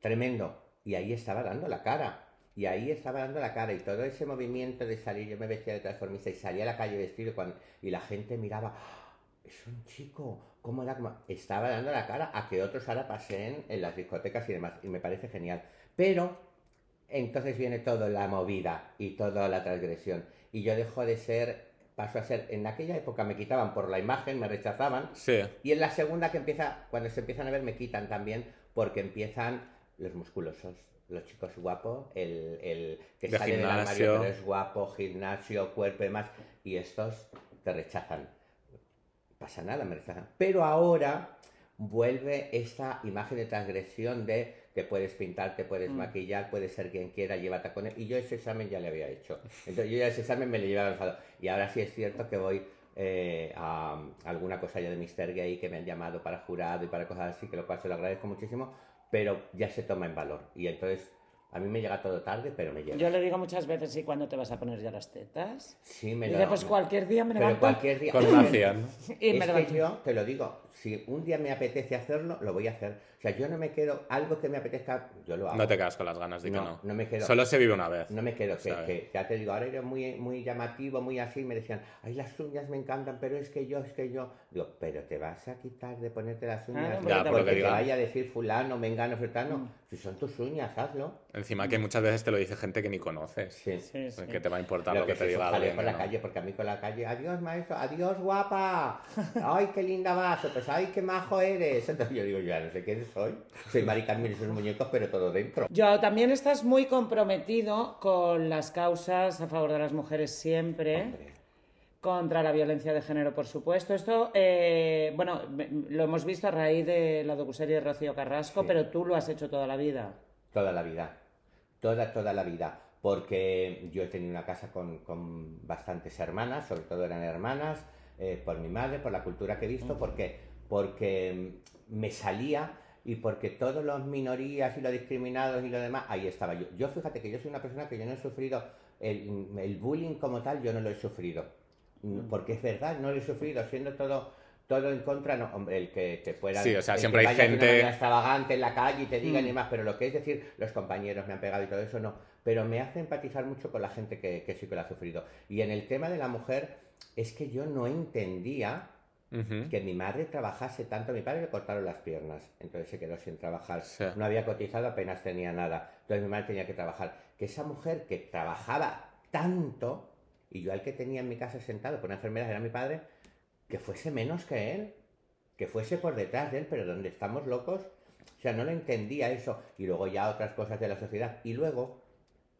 Tremendo. Y ahí estaba dando la cara. Y ahí estaba dando la cara. Y todo ese movimiento de salir, yo me vestía de transformista y salía a la calle vestido cuando, y la gente miraba, "Ah, es un chico, ¿cómo da? cómo-?". Estaba dando la cara a que otros ahora pasen en las discotecas y demás. Y me parece genial. Pero entonces viene toda la movida y toda la transgresión. Y yo dejo de ser, paso a ser, en aquella época me quitaban por la imagen, me rechazaban. Sí. Y en la segunda que empieza, cuando se empiezan a ver, me quitan también porque empiezan los musculosos, los chicos guapos, el, el que De sale del gimnasio. armario pero es guapo, gimnasio, cuerpo y demás, y estos te rechazan. Pasa nada, me rechazan. Pero ahora vuelve esta imagen de transgresión de te puedes pintar, te puedes maquillar, puedes ser quien quiera, lleva tacones. Y yo ese examen ya le había hecho. Entonces yo ya ese examen me lo llevaba avanzado. Y ahora sí es cierto que voy eh, a alguna cosa ya de Mister Gay que me han llamado para jurado y para cosas así, que lo cual se lo agradezco muchísimo, pero ya se toma en valor. Y entonces a mí me llega todo tarde, pero me llega. Yo le digo muchas veces, ¿y cuándo te vas a poner ya las tetas? Sí, me Y lo dice, pues cualquier día me Pero levanto. cualquier día. Con una. Y me es que levanto. yo te lo digo, si un día me apetece hacerlo, lo voy a hacer. O sea, yo no me quedo, algo que me apetezca, yo lo hago. No te quedas con las ganas de que No, no. no me quedo. Solo se vive una vez. No me quedo, que, que ya te digo, ahora era muy, muy llamativo, muy así, me decían, ay, las uñas me encantan, pero es que yo, es que yo. Digo, pero te vas a quitar de ponerte las uñas porque Ya, por lo que te digan. vaya a decir fulano, mengano, Mm. fulano. Si son tus uñas, hazlo. Encima que muchas veces te lo dice gente que ni conoces. Sí. Sí, sí. Que te va a importar lo, Lo que, que te es diga alguien. por la ¿no? calle, porque a mí con la calle, adiós maestro, adiós guapa, ay qué linda vas, otros, ay qué majo eres. Entonces yo digo, ya no sé quién soy, soy Mari Carmen y sus muñecos, pero todo dentro. Yo también estás muy comprometido con las causas a favor de las mujeres siempre, Hombre, contra la violencia de género, por supuesto. Esto, eh, bueno, lo hemos visto a raíz de la docuserie de Rocío Carrasco, Sí. pero tú lo has hecho toda la vida. Toda la vida, toda, toda la vida, porque yo he tenido una casa con, con bastantes hermanas, sobre todo eran hermanas, eh, por mi madre, por la cultura que he visto, porque, porque me salía y porque todos los minorías y los discriminados y lo demás, ahí estaba yo. Yo fíjate que yo soy una persona que yo no he sufrido el, el bullying como tal, yo no lo he sufrido. Mm, Porque es verdad, no lo he sufrido, siendo todo, todo en contra, no, hombre, el que te puedan... Sí, o sea, siempre hay gente- extravagante en la calle y te digan Mm. y demás, pero lo que es decir, los compañeros me han pegado y todo eso, no. Pero me hace empatizar mucho con la gente que, que sí que lo ha sufrido. Y en el tema de la mujer, es que yo no entendía Que mi madre trabajase tanto. Mi padre le cortaron las piernas, entonces se quedó sin trabajar. Sí. No había cotizado, apenas tenía nada. Entonces mi madre tenía que trabajar. Que esa mujer que trabajaba tanto, y yo al que tenía en mi casa sentado por una enfermedad era mi padre, que fuese menos que él, que fuese por detrás de él, pero donde estamos locos, o sea, no lo entendía eso. Y luego ya otras cosas de la sociedad. Y luego,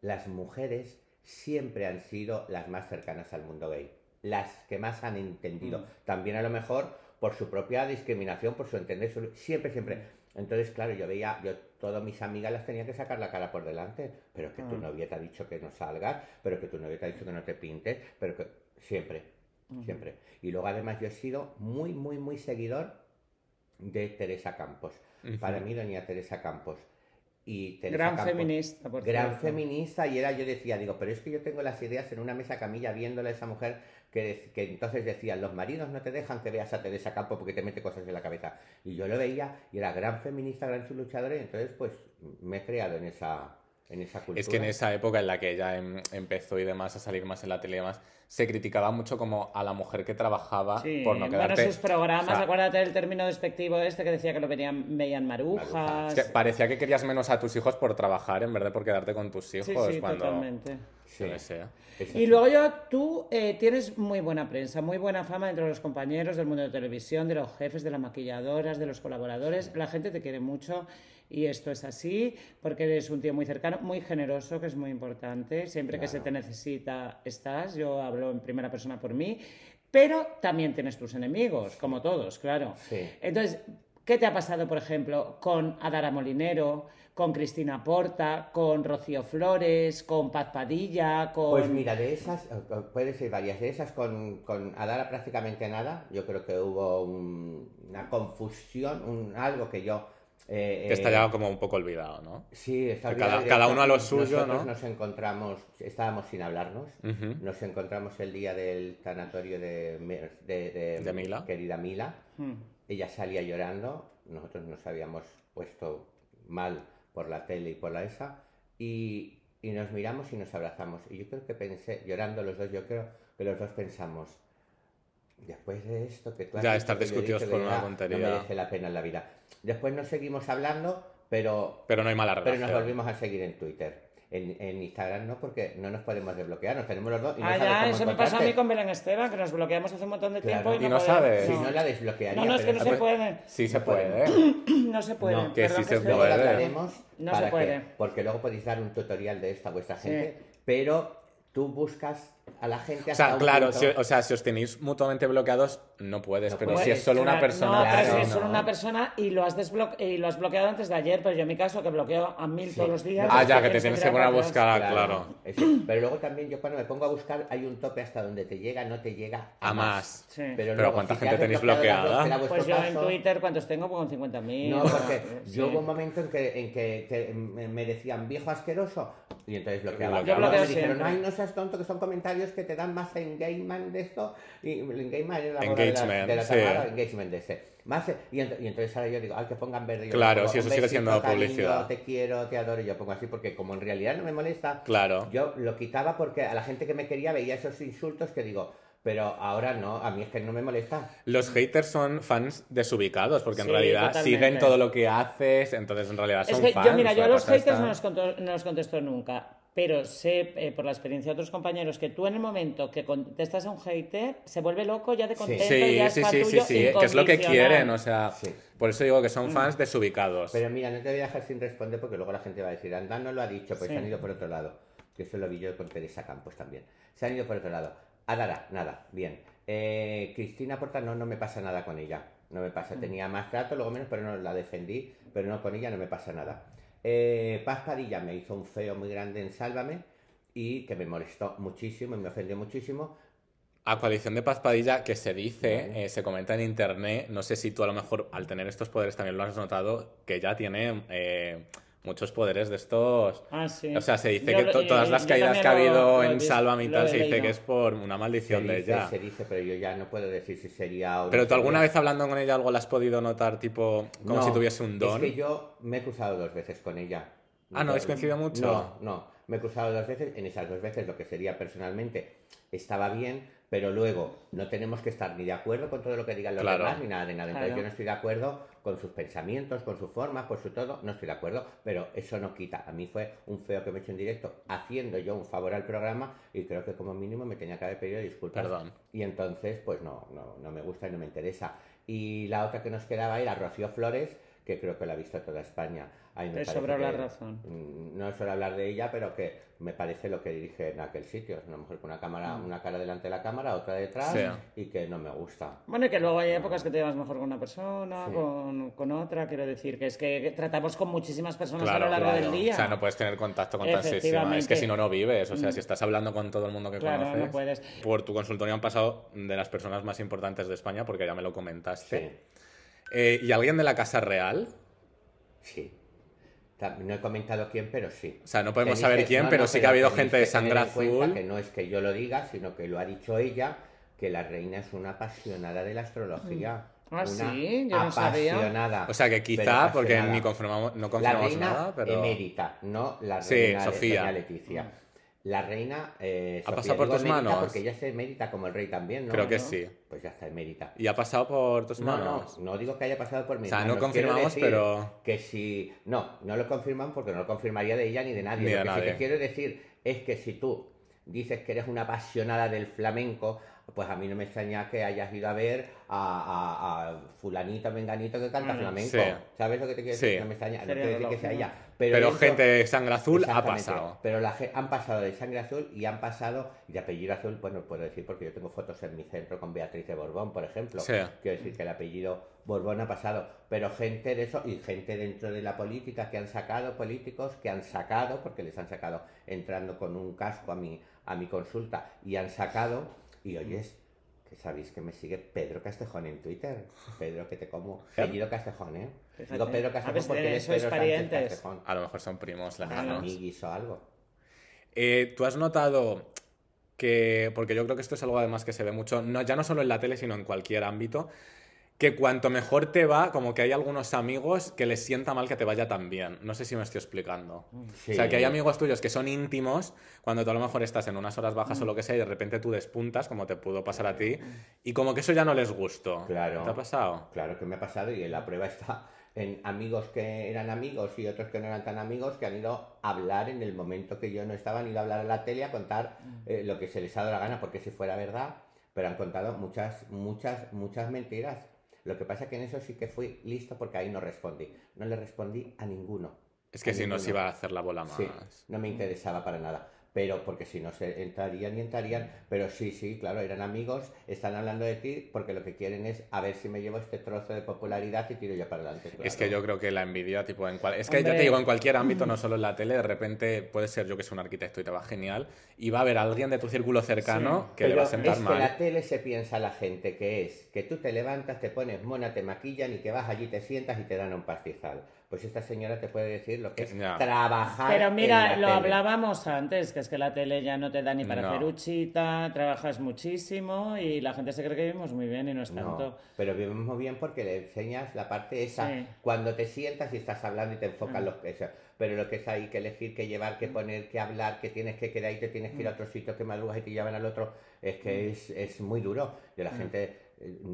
las mujeres siempre han sido las más cercanas al mundo gay, las que más han entendido. También a lo mejor por su propia discriminación, por su entender, su- siempre, siempre. Entonces, claro, yo veía, yo todas mis amigas las tenía que sacar la cara por delante, pero que tu novia te ha dicho que no salgas, pero que tu novia te ha dicho que no te pintes, pero que siempre, siempre. Y luego además yo he sido muy, muy, muy seguidor de Teresa Campos. Para mí, doña Teresa Campos. Y Teresa Gran Campos- feminista, por Gran cierto. feminista, y era, yo decía, digo, pero es que yo tengo las ideas en una mesa camilla viéndola a esa mujer que, entonces decían, los maridos no te dejan que veas a Teresa Campos porque te mete cosas en la cabeza. Y yo lo veía, y era gran feminista, gran luchadora, y entonces pues me he creado en esa, en esa cultura. Es que en esa época en la que ella em- empezó y demás a salir más en la tele y demás, se criticaba mucho como a la mujer que trabajaba Sí, por no bueno, quedarte... sus programas, o sea, acuérdate del término despectivo este que decía que lo veían, veían marujas. Marujas. es que parecía que querías menos a tus hijos por trabajar en vez de por quedarte con tus hijos Sí, sí, cuando... totalmente. Sí. Sé. Es Y luego yo, tú eh, tienes muy buena prensa, muy buena fama entre los compañeros del mundo de televisión, de los jefes, de las maquilladoras, de los colaboradores. La gente te quiere mucho y esto es así porque eres un tío muy cercano, muy generoso, que es muy importante. Siempre que se te necesita, estás. Yo hablo en primera persona por mí. Pero también tienes tus enemigos, como todos, claro. Sí. Entonces, ¿qué te ha pasado, por ejemplo, con Adara Molinero, con Cristina Porta, con Rocío Flores, con Paz Padilla, con... Pues mira, de esas, eh, eh, puede ser varias, de esas con, con Adara prácticamente nada, yo creo que hubo un- una confusión, un, algo que yo... eh, Que está ya como un poco olvidado, ¿no? Sí, está olvidado. cada- cada uno a lo suyo, nosotros ¿no? nos encontramos, estábamos sin hablarnos, nos encontramos el día del tanatorio de, Mer- de, de- De Mila. querida Mila. Hmm. Ella salía llorando, nosotros nos habíamos puesto mal por la tele y por la esa, y, y nos miramos y nos abrazamos. Y yo creo que pensé, llorando los dos, yo creo que los dos pensamos, después de esto que tú has Ya, estar discutidos por una tontería. No merece la pena en la vida. Después nos seguimos hablando, pero Pero no hay mala pero relación. nos volvimos a seguir en Twitter. En, en Instagram no, porque no nos podemos desbloquear, nos tenemos los dos y no ah, sabes ya, cómo eso me pasó a mí con Belén Esteban, que nos bloqueamos hace un montón de Claro. tiempo y Y no, no podemos- sabe. Si no la desbloquearía. No, no, es que no se puede. Sí se puede. ¿eh? No se puede. No, que perdón sí se puede. hablaremos No se puede. que- porque luego podéis dar un tutorial de esto a vuestra Sí. gente, pero tú buscas a la gente O hasta sea, un claro, punto- si, o sea, si os tenéis mutuamente bloqueados, no puedes, No pero puedes. si es solo una Claro, persona... No, pero Claro, si es solo no. una persona y lo has, y lo has bloqueado antes de ayer, pero yo en mi caso que bloqueo a mil Sí. todos los días. Ah, ya, que te tienes que poner a buscar, ah, claro. Eso. Pero luego también yo cuando me pongo a buscar hay un tope hasta donde te llega, no te llega A más. Sí. Pero luego, ¿cuánta si te gente tenéis bloqueada? Pues yo en caso, Twitter, ¿cuántos tengo? Pues con 50.000. No, porque Sí. yo hubo un momento en que, en que, me decían viejo asqueroso y entonces bloqueaba. Yo bloqueo me dijeron, ay, no seas tonto, que son comentarios que te dan más engagement de esto. Y el engagement era la boda de la- Engagement, de la sí. Engagement de ese. Más, y, ent- y entonces ahora yo digo, ay, que pongan verde. Yo Claro, pongo, si eso "Un sigue siendo cariño, publicidad. Te quiero, te adoro. Y yo pongo así porque como en realidad no me molesta, Claro. yo lo quitaba porque a la gente que me quería veía esos insultos que digo, pero ahora no, a mí es que no me molesta. Los haters son fans desubicados, porque en Sí, realidad totalmente. siguen todo lo que haces, entonces en realidad son Es que fans. yo, mira, yo a los haters está- no los, no los contesto nunca, pero sé eh, por la experiencia de otros compañeros que tú en el momento que contestas a un hater se vuelve loco, ya te contesta y Sí, ya sí, es sí, sí, que es lo que quieren, o sea, Sí. por eso digo que son fans desubicados. Pero mira, no te voy a dejar sin responder porque luego la gente va a decir, anda, no lo ha dicho, pues Sí. se han ido por otro lado. Que eso lo vi yo con Teresa Campos también. Se han ido por otro lado. Adara, nada, bien. Eh, Cristina Porta, no, no me pasa nada con ella. No me pasa. Tenía más trato, luego menos, pero no la defendí. Pero no con ella, no me pasa nada. Eh, Paz Padilla me hizo un feo muy grande en Sálvame y que me molestó muchísimo y me ofendió muchísimo. A coalición de Paz Padilla, que se dice, eh, se comenta en internet, no sé si tú a lo mejor al tener estos poderes también lo has notado, que ya tiene eh, muchos poderes de estos. Ah, sí. O sea, se dice Yo que to- eh, todas las caídas que ha habido en Sálvame y tal, se dice que es por una Se maldición de dice, ella. se dice, pero yo ya no puedo decir si sería o no Pero tú alguna vez hablando con ella algo la has podido notar, tipo, como No, si tuviese un don. Es que yo me he cruzado dos veces con ella. Ah, ¿no habéis coincidido mucho? No, no. Me he cruzado dos veces. En esas dos veces, lo que sería personalmente, estaba bien, pero luego no tenemos que estar ni de acuerdo con todo lo que digan los Claro. demás, ni nada de nada. Entonces Claro. yo no estoy de acuerdo con sus pensamientos, con su forma, por su todo. No estoy de acuerdo, pero eso no quita. A mí fue un feo que me he hecho en directo, haciendo yo un favor al programa y creo que como mínimo me tenía que haber pedido disculpas. Perdón. Y entonces, pues no, no, no me gusta y no me interesa. Y la otra que nos quedaba era Rocío Flores, que creo que la ha visto toda España. A mí me sobra la razón. mm, No suelo hablar de ella, pero que me parece lo que dirige en aquel sitio. A lo mejor con una cámara, una cara delante de la cámara, otra detrás, Sí. y que no me gusta. Bueno, y que luego hay épocas que te llevas mejor con una persona, Sí. con, con otra, quiero decir, que es que tratamos con muchísimas personas Claro, a lo largo claro. del día. O sea, no puedes tener contacto con tantísimas. Es que si no, no vives. O sea, si estás hablando con todo el mundo que Claro, conoces. no puedes. Por tu consultorio han pasado de las personas más importantes de España, porque ya me lo comentaste. Sí. Eh, ¿Y alguien de la Casa Real? Sí. No he comentado quién, pero sí. O sea, no podemos Tenéis saber quién, no, pero no, sí que ha habido gente de sangre azul. Que no es que yo lo diga, sino que lo ha dicho ella, que la reina es una apasionada de la astrología. Ah, una sí, yo no sabía. apasionada. O sea, que quizá, porque ni confirmamos, no La confirmamos reina nada, pero... emérita, no la Sí, reina de Sofía. doña Leticia. La reina. Eh, ¿Ha Sofía, pasado por tus manos? Porque ella es emérita como el rey también, ¿no? Creo que ¿No? sí. Pues ya está emérita. ¿Y ha pasado por tus No, no, manos? no digo que haya pasado por mis O sea, no manos. Confirmamos, pero- Que si... No, no lo confirman porque no lo confirmaría de ella ni de nadie. Ni lo de que sí nadie. que quiero decir es que si tú dices que eres una apasionada del flamenco, pues a mí no me extraña que hayas ido a ver a, a, a fulanito, menganito que canta Mm, flamenco. sí. ¿Sabes lo que te quiero decir? Sí. No me extraña, no quiero decir que sea ella. Pero, gente de sangre azul ha pasado. Pero la, han pasado de sangre azul y han pasado de apellido azul, bueno, puedo decir porque yo tengo fotos en mi centro con Beatriz de Borbón, por ejemplo. Sí. Quiero decir que el apellido Borbón ha pasado, pero gente de eso y gente dentro de la política que han sacado, políticos que han sacado, porque les han sacado entrando con un casco a mi, a mi consulta y han sacado, y oyes, que sabéis que me sigue Pedro Castejón en Twitter. Pedro, que te como. Apellido Castejón, ¿eh? Fíjate. Digo Pedro A Castejón porque eres sois Pedro parientes. Castejón. A lo mejor son primos lejanos. amiguis o algo. Eh, ¿Tú has notado que, porque yo creo que esto es algo además que se ve mucho, no, ya no solo en la tele, sino en cualquier ámbito, que cuanto mejor te va, como que hay algunos amigos que les sienta mal que te vaya tan bien. No sé si me estoy explicando. Sí. O sea, que hay amigos tuyos que son íntimos, cuando tú a lo mejor estás en unas horas bajas o lo que sea, y de repente tú despuntas, como te pudo pasar a ti, y como que eso ya no les gustó. Claro. ¿Te ha pasado? Claro que me ha pasado y en la prueba está en amigos que eran amigos y otros que no eran tan amigos que han ido a hablar en el momento que yo no estaba, han ido a hablar a la tele a contar eh, lo que se les ha dado la gana, porque si fuera verdad, pero han contado muchas, muchas, muchas mentiras. Lo que pasa es que en eso sí que fui listo porque ahí no respondí. No le respondí a ninguno. Es que A si no se iba a hacer la bola más. Sí, no me interesaba para nada. Pero porque si no se entrarían y entrarían. Pero sí, sí, claro, eran amigos, están hablando de ti porque lo que quieren es a ver si me llevo este trozo de popularidad y tiro yo para adelante. Es claro. que yo creo que la envidia, tipo, en cual... Es que ya te digo, en cualquier ámbito, no solo en la tele, de repente puede ser yo que soy un arquitecto y te va genial, y va a haber alguien de tu círculo cercano que le va a sentar es que mal. la tele se piensa la gente que es que tú te levantas, te pones mona, te maquillan y que vas allí, te sientas y te dan un pastizal. Pues esta señora te puede decir lo que es Ya. trabajar. Pero en mira, la lo tele. hablábamos antes, que es que la tele ya no te da ni para No. hacer uchita, trabajas muchísimo y la gente se cree que vivimos muy bien y no es tanto. No, pero vivimos muy bien porque le enseñas la parte esa Sí. cuando te sientas y estás hablando y te enfocas Mm. los que. Pero lo que es ahí que elegir, que llevar, que poner, que hablar, que tienes que quedar y te tienes que Mm. ir a otro sitio, que madrugas y te llevan al otro, es que es, es muy duro. De Mm. la gente, eh,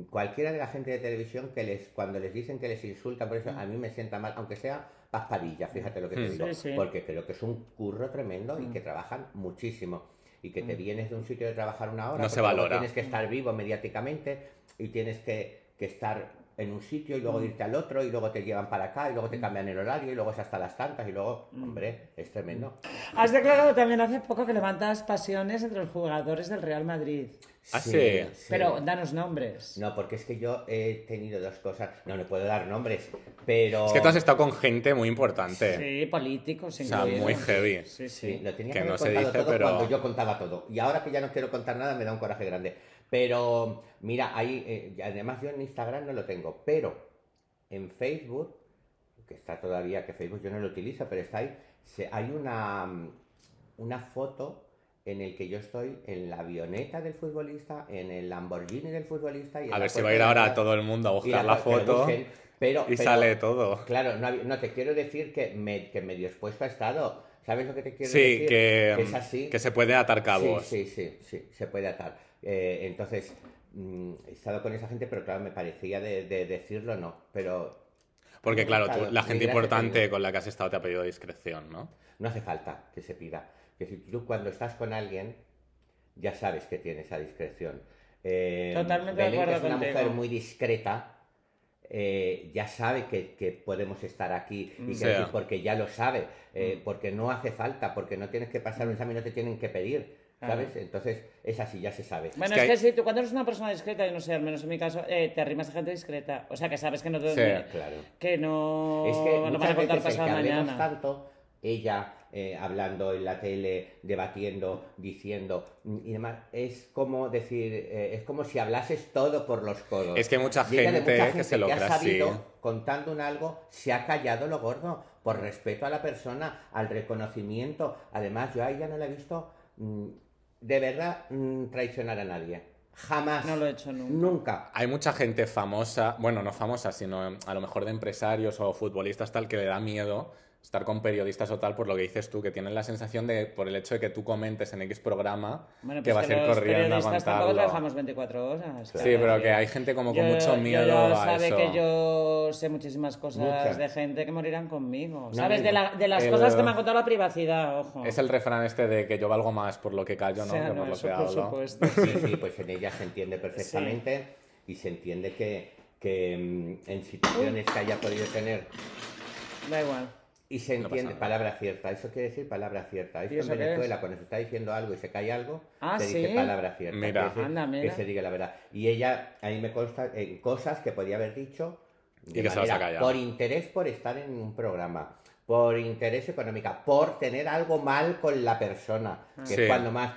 cualquiera de la gente de televisión que les, cuando les dicen que les insultan, por eso a mí me sienta mal, aunque sea paspadilla, fíjate lo que te Mm. digo, Sí, sí. porque creo que es un curro tremendo y que trabajan muchísimo. Y que te vienes de un sitio de trabajar una hora, No se valora. tienes que estar vivo mediáticamente y tienes que, que estar en un sitio y luego irte al otro y luego te llevan para acá y luego te cambian el horario y luego es hasta las tantas y luego, hombre, es tremendo. Has declarado también hace poco que levantas pasiones entre los jugadores del Real Madrid. Ah, sí. Pero danos nombres. No, porque es que yo he tenido dos cosas, no le puedo dar nombres, pero... Es que tú has estado con gente muy importante. Sí, políticos, O sea, muy heavy. Sí, Sí, sí. lo tenía Que que, no se dice, todo pero- cuando yo contaba todo. Y ahora que ya no quiero contar nada, me da un coraje grande. Pero, mira, ahí, eh, además yo en Instagram no lo tengo, pero en Facebook, que está todavía, que Facebook yo no lo utilizo, pero está ahí, se- hay una, una foto en el que yo estoy en la avioneta del futbolista, en el Lamborghini del futbolista. Y A ver si va a ir ahora atrás. todo el mundo a buscar la foto busquen, pero, y pero- sale todo. Claro, no, te quiero decir que, me, que medio expuesto ha estado. ¿Sabes lo que te quiero Sí, decir? que, es así. que se puede atar cabos. Sí, sí, sí, sí, se puede atar. Eh, entonces, mm, he estado con esa gente, pero claro, me parecía de, de decirlo, no. Pero Porque claro, tú- la gente importante con la que has estado te ha pedido discreción, ¿no? no hace falta que se pida. Que si tú cuando estás con alguien, ya sabes que tiene esa discreción. Eh, Totalmente de Belén, que acuerdo es una contigo. mujer muy discreta, eh, ya sabe que, que podemos estar aquí y que Sí. decir, porque ya lo sabe, eh, porque no hace falta, porque no tienes que pasar un examen, no te tienen que pedir, ¿sabes? Entonces es así, ya se sabe. Bueno, Es es que que, si tú cuando eres una persona discreta, yo no sé, al menos en mi caso, eh, te arrimas a gente discreta. O sea, que sabes que no te Sí, claro. que no, Es que no vas a contar que pasado mañana. tanto, ella eh, hablando en la tele, debatiendo, diciendo y demás, es como decir, eh, es como si hablases todo por los codos. Es que mucha gente que se lo ha cree así. sabido, contando un algo, se ha callado lo gordo, por respeto a la persona, al reconocimiento. Además, yo a ella no la he visto mm, de verdad mm, traicionar a nadie. Jamás. No lo he hecho nunca. Nunca. Hay mucha gente famosa, bueno, no famosa, sino a lo mejor de empresarios o futbolistas tal, que le da miedo estar con periodistas o tal, por lo que dices tú, que tienen la sensación de, por el hecho de que tú comentes en X programa, Bueno, que pues vas a ir corriendo a contarlo. trabajamos 24 horas. Sí, pero que hay gente como con Yo- mucho yo miedo ya a sabe eso. que yo sé muchísimas cosas Muchas. de gente que morirán conmigo. No, ¿Sabes? no, De, la- de las El- cosas que me ha contado la privacidad, ojo. Es el refrán este de que yo valgo más por lo que callo, O ¿no? sea, que no, por lo que por hablo. supuesto. Sí, sí, pues en ella se entiende perfectamente y se entiende que, que mm, en situaciones que haya podido tener Da igual. Y se entiende palabra cierta, eso quiere decir palabra cierta. Esto ¿Y eso en Venezuela, es? cuando se está diciendo algo y se cae algo, Ah, se ¿sí? dice palabra cierta. Mira. decir Anda, mira. Que se diga la verdad. Y ella, a mí me consta en cosas que podía haber dicho de Y que se las ha manera- callado. por interés por estar en un programa, por interés económica, por tener algo mal con la persona, que Sí. es cuando más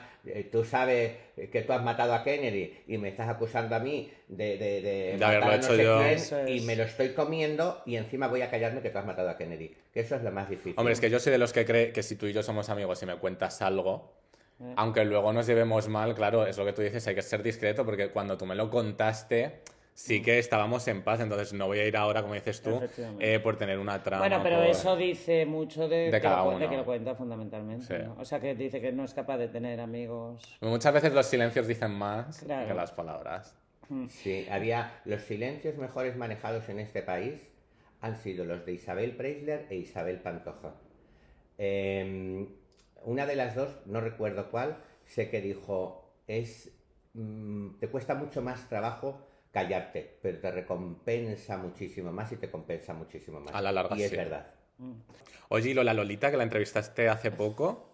tú sabes eh, que tú has matado a Kennedy y me estás acusando a mí de, de, de De matar haberlo a no hecho sé yo. y me lo estoy comiendo y encima voy a callarme que tú has matado a Kennedy. Que eso es lo más difícil. Hombre, es que yo soy de los que cree que si tú y yo somos amigos y me cuentas algo, Eh. aunque luego nos llevemos mal, claro, es lo que tú dices, hay que ser discreto porque cuando tú me lo contaste, sí que estábamos en paz, entonces no voy a ir ahora, como dices tú, eh, por tener una trama. Bueno, pero por- eso dice mucho de, De que cada de que lo cuenta fundamentalmente. Sí. ¿no? O sea, que dice que no es capaz de tener amigos. Muchas veces los silencios dicen más Claro. que las palabras. Sí, había los silencios mejores manejados en este país han sido los de Isabel Preisler e Isabel Pantoja. Eh, una de las dos, no recuerdo cuál, sé que dijo, es mm, te cuesta mucho más trabajo callarte, pero te recompensa muchísimo más y te compensa muchísimo más. A la larga, y es sí. verdad. Oye, y Lola Lolita, que la entrevistaste hace poco,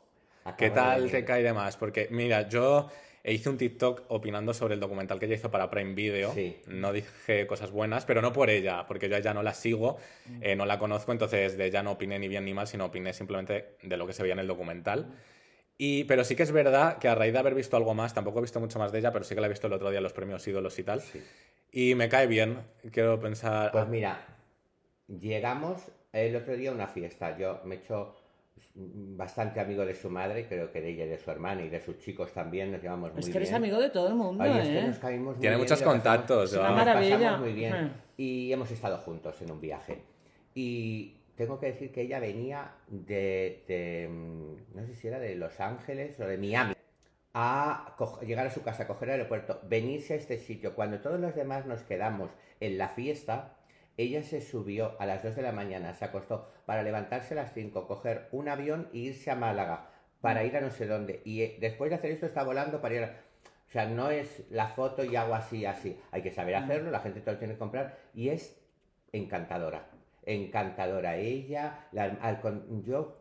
¿qué tal te cae de más? Porque, mira, yo hice un TikTok opinando sobre el documental que ella hizo para Prime Video. Sí. No dije cosas buenas, pero no por ella, porque yo a ella no la sigo, eh, no la conozco, entonces de ella no opiné ni bien ni mal, sino opiné simplemente de lo que se veía en el documental. Y, pero sí que es verdad que a raíz de haber visto algo más, tampoco he visto mucho más de ella, pero sí que la he visto el otro día en los premios ídolos y tal. Sí. Y me cae bien. Quiero pensar. Pues mira, llegamos el otro día a una fiesta. Yo me he hecho bastante amigo de su madre, creo que de ella y de su hermana y de sus chicos también, nos llevamos muy Es que bien. eres amigo de todo el mundo, Ay, es que ¿eh? nos Tiene bien muchos pasamos- contactos, ¿no? nos Una maravilla. pasamos muy bien. Y hemos estado juntos en un viaje. Y tengo que decir que ella venía de, de, mm, no sé si era de Los Ángeles o de Miami, a llegar a su casa, coger el aeropuerto, venirse a este sitio. Cuando todos los demás nos quedamos en la fiesta, ella se subió a las 2 de la mañana, se acostó para levantarse a las 5, coger un avión e irse a Málaga para ir a no sé dónde. Y eh, después de hacer esto está volando para ir a... O sea, no es la foto y hago así, así. Hay que saber hacerlo, la gente te lo tiene que comprar y es encantadora. Encantadora ella. la- yo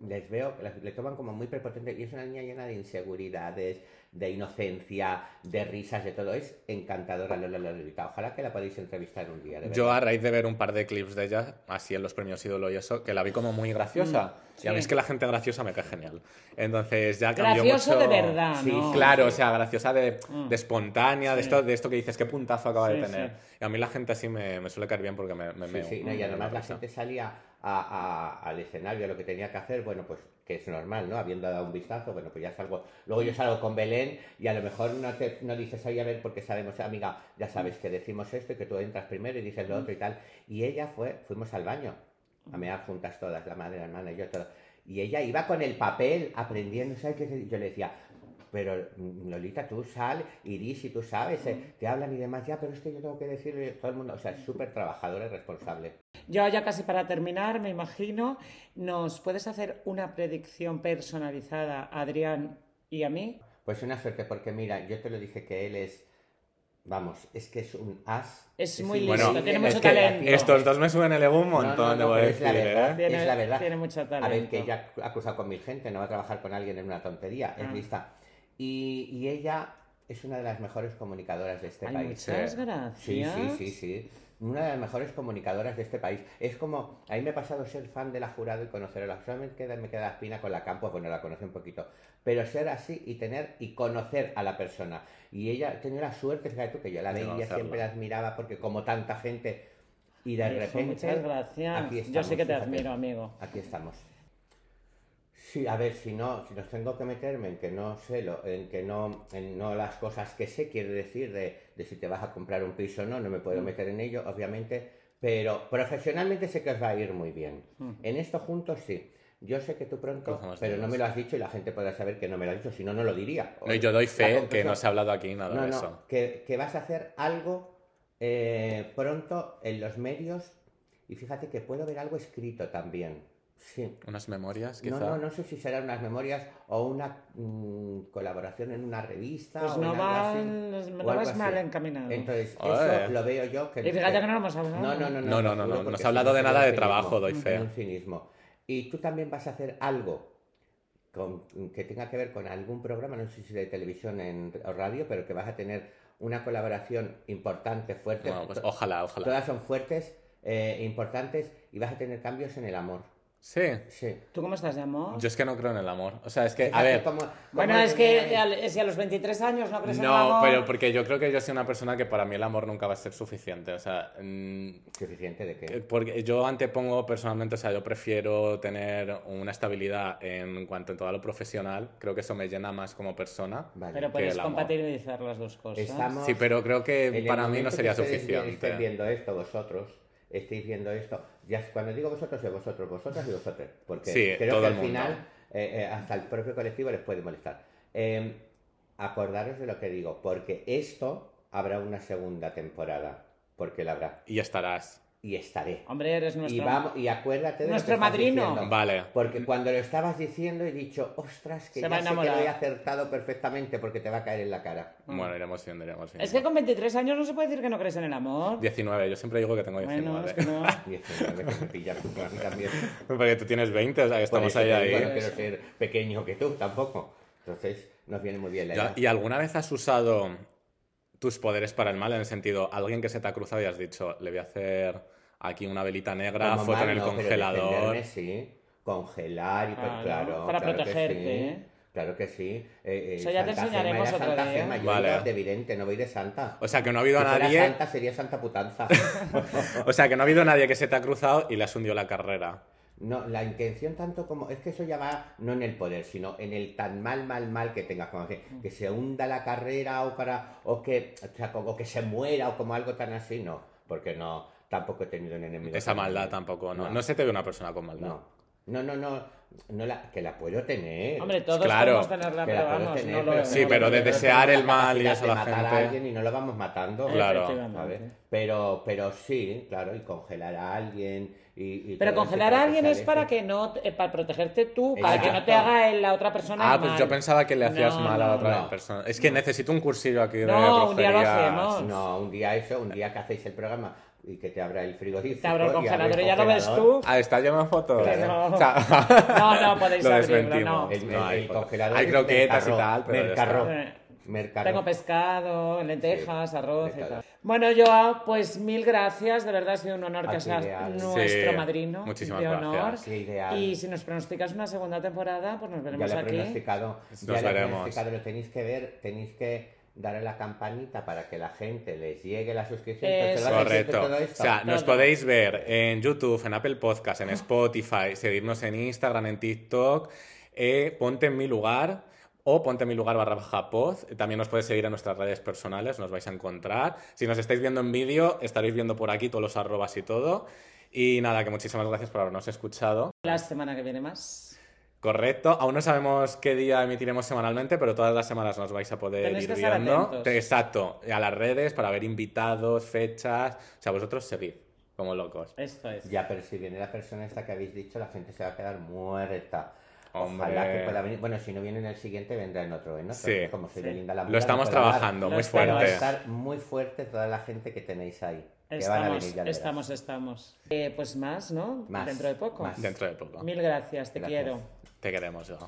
les veo, le toman como muy prepotente y es una niña llena de inseguridades, de inocencia, de risas, de todo. Es encantadora Lola Lolita. Ojalá que la podáis entrevistar un día. de Yo a raíz de ver un par de clips de ella, así en los premios ídolo y eso, que la vi como muy graciosa. Y a mí sí. es que la gente graciosa me cae genial. Entonces ya cambió Gracioso mucho... de verdad, Sí, ¿no? Claro, o sea, graciosa de, Mm. de espontánea, de, Sí. esto, de esto que dices, qué puntazo acaba de Sí, tener. sí. Y a mí la gente así me, me suele caer bien porque me, me Sí, sí, no, y Me además la gente salía a- a- al escenario a lo que tenía que hacer, bueno, pues que es normal, ¿no? Habiendo dado un vistazo, bueno, pues ya salgo, luego yo salgo con Belén y a lo mejor no, te, no dices ahí a ver porque sabemos, amiga, ya sabes que decimos esto y que tú entras primero y dices lo otro y tal. Y ella fue, fuimos al baño a mear juntas todas, la madre, la hermana y yo, todo. Y ella iba con el papel aprendiendo, ¿sabes qué? Yo le decía, pero Lolita, tú sal, Iris, y tú sabes, eh, te hablan y demás, ya, pero es que yo tengo que decirle a todo el mundo, o sea, es súper trabajadora y responsable. Yo ya casi para terminar, me imagino, ¿nos puedes hacer una predicción personalizada a Adrián y a mí? Pues una suerte, porque mira, yo te lo dije que él es Vamos, es que es un as. Es muy listo, listo, tiene es mucho que talento. Estos dos me suben el ego un No, no, montón, no, debo pero es la decir, verdad. ¿eh? Tiene- es la verdad. tiene mucho A ver, talento. que ella ha cruzado con mil gente, no va a trabajar con alguien en una tontería, Ah. es lista. Y, y ella es una de las mejores comunicadoras de este Ay, país. muchas gracias. Sí, sí, sí, sí. Una de las mejores comunicadoras de este país. Es como, a mí me ha pasado ser fan de la jurado y conocerla. Solamente queda, me queda la espina con la campo, bueno, la conocí un poquito. Pero ser así y tener y conocer a la persona. Y ella tenía la suerte, fíjate tú, que yo la De veía, siempre la admiraba, porque como tanta gente. Y de repente. muchas gracias. aquí Yo sí estamos, que te fíjate. admiro, amigo. Aquí estamos. Sí, a ver, si no, si nos tengo que meterme en que no sé lo, en que no, en no las cosas que sé, quiero decir, de, de si te vas a comprar un piso o no, no me Mm. puedo meter en ello, obviamente, pero profesionalmente sé que os va a ir muy bien. Mm. En esto juntos sí. Yo sé que tú pronto, pero no me lo has dicho y la gente podrá saber que no me lo has dicho, si no, no lo diría. No, yo doy fe que no se ha hablado aquí nada no, de no, eso. Que, que vas a hacer algo eh, pronto en los medios y fíjate que puedo ver algo escrito también. Sí. Unas memorias, quizá. No, no, no sé si serán unas memorias o una mm, colaboración en una revista Pues o no así, no o vas mal encaminado. Entonces, eso lo veo yo que... Y fíjate que no lo hemos hablado. No, no, no. No, no, no, no, no porque se ha hablado de nada un de trabajo, doy cinismo, fe. Un cinismo. Y tú también vas a hacer algo con- que tenga que ver con algún programa, no sé si de televisión en, o radio, pero que vas a tener una colaboración importante, fuerte. Pues ojalá, ojalá. Todas son fuertes, eh, importantes y vas a tener cambios en el amor. Sí. Sí. ¿Tú cómo estás de amor? Yo es que no creo en el amor. O sea, es que, a ver, cómo- cómo bueno, es que si a los 23 años no crees en el no, amor... pero porque yo creo que yo soy una persona que para mí el amor nunca va a ser suficiente. O sea, mm, Suficiente de eh, que... porque yo antepongo personalmente, o sea, yo prefiero tener una estabilidad en cuanto a todo lo profesional. Creo que eso me llena más como persona. Vale. Pero puedes compatibilizar las dos cosas. Estamos- Sí, pero creo que para mí no sería que suficiente. Viendo esto vosotros, estéis viendo esto. Ya cuando digo vosotros, es vosotros, vosotras y vosotros. Porque Sí, creo que al final eh, eh, hasta el propio colectivo les puede molestar. Eh, acordaros de lo que digo, porque esto habrá una segunda temporada. Porque la habrá. Y estarás. Y estaré. Hombre, eres nuestro... Y, vamos, y acuérdate de lo Nuestro que estás madrino. diciendo. Vale. Porque cuando lo estabas diciendo he dicho, ostras, que Se ya sé que lo he acertado perfectamente porque te va a caer en la cara. Bueno, iremos viendo, iremos viendo. Es que con 23 años no se puede decir que no crees en el amor. 19, yo siempre digo que tengo 19. Bueno, es que no. 19 que me pillas tú también. Porque tú tienes 20, o sea, que estamos ahí ahí. digo, no quiero ser pequeño que tú tampoco. Entonces, nos viene muy bien la edad. ¿Y alguna vez has usado tus poderes para el mal? En el sentido, alguien que se te ha cruzado y has dicho, le voy a hacer aquí una velita negra, foto en el no, congelador. sí. Congelar y todo, Claro, claro. para claro que protegerte, sí. ¿eh? Claro que sí. Eh, eh, Eso ya te Santa enseñaremos era otro Santa día. Gema, yo Vale. de vidente, no voy de santa. O sea, que no ha habido Si fuera nadie. santa sería Santa Putanza. O sea, que no ha habido nadie que se te ha cruzado y le has hundido la carrera. No, la intención tanto como... Es que eso ya va no en el poder, sino en el tan mal, mal, mal que tengas. Como que, que se hunda la carrera o para... O que, o sea, como que se muera o como algo tan así, no. Porque no, tampoco he tenido un enemigo. Esa maldad tampoco, ¿no? No. No se te ve una persona con maldad. No. No, no, no. no la, que la puedo tener. Hombre, todos Claro. podemos tenerla, Que la pero puedo vamos, tener, no lo pero- Sí, pero de desear el mal y eso a la matar gente. a alguien y no lo vamos matando. Claro. Pero, pero sí, claro, y congelar a alguien y... y Pero congelar a alguien es para que no, eh, para protegerte tú, para que no te haga la otra persona Ah, el pues mal. yo pensaba que le hacías No, mal a la otra no. persona. Es que necesito un cursillo aquí de No, un día lo hacemos. No, un día eso, un día que hacéis el programa y que te abra el frigorífico. Te abro el y abre congelador y ya lo ves congelador. tú. Ah, está lleno de fotos. No. O sea, No, no, podéis lo abrirlo, no. El, el- No, hay el congelador. Hay croquetas y tal, pero mercarro, mercarro. Tengo pescado, lentejas, Sí, arroz de y tal. Bueno, Joao, pues mil gracias. De verdad ha sido un honor Ah, que seas ideal. nuestro Sí, madrino. muchísimas de honor. gracias. Qué ideal. Y si nos pronosticas una segunda temporada, pues nos Ya veremos lo he aquí. pronosticado. Nos ya lo he veremos. pronosticado, lo tenéis que ver, tenéis que darle la campanita para que la gente les llegue la suscripción. ¿lo hacéis Correcto. todo O sea, nos podéis ver en YouTube, en Apple Podcast, en Spotify, seguirnos en Instagram, en TikTok, eh, ponte en mi lugar o ponte en mi lugar barra baja poz. También nos podéis seguir en nuestras redes personales, nos vais a encontrar. Si nos estáis viendo en vídeo, estaréis viendo por aquí todos los arrobas y todo. Y nada, que muchísimas gracias por habernos escuchado. La semana que viene más. Correcto, aún no sabemos qué día emitiremos semanalmente, pero todas las semanas nos vais a poder Tenéis ir que estar viendo. atentos. Exacto, a las redes para ver invitados, fechas. O sea, vosotros seguid como locos. Esto es. Ya, pero si viene la persona esta que habéis dicho, la gente se va a quedar muerta. Hombre. Ojalá que pueda venir. Bueno, si no viene en el siguiente, vendrá en otro. En otro Sí. Como soy Sí. Linda la Lo Mula, estamos no puedo hablar. trabajando Lo muy estamos- Pero va a fuerte. estar muy fuerte toda la gente que tenéis ahí. Que van a Estamos, venir, ya lo verás. estamos, estamos. Eh, pues más, ¿no? Más, Dentro de poco. más. Dentro de poco. Mil gracias, te Gracias. quiero. Te queremos, yo.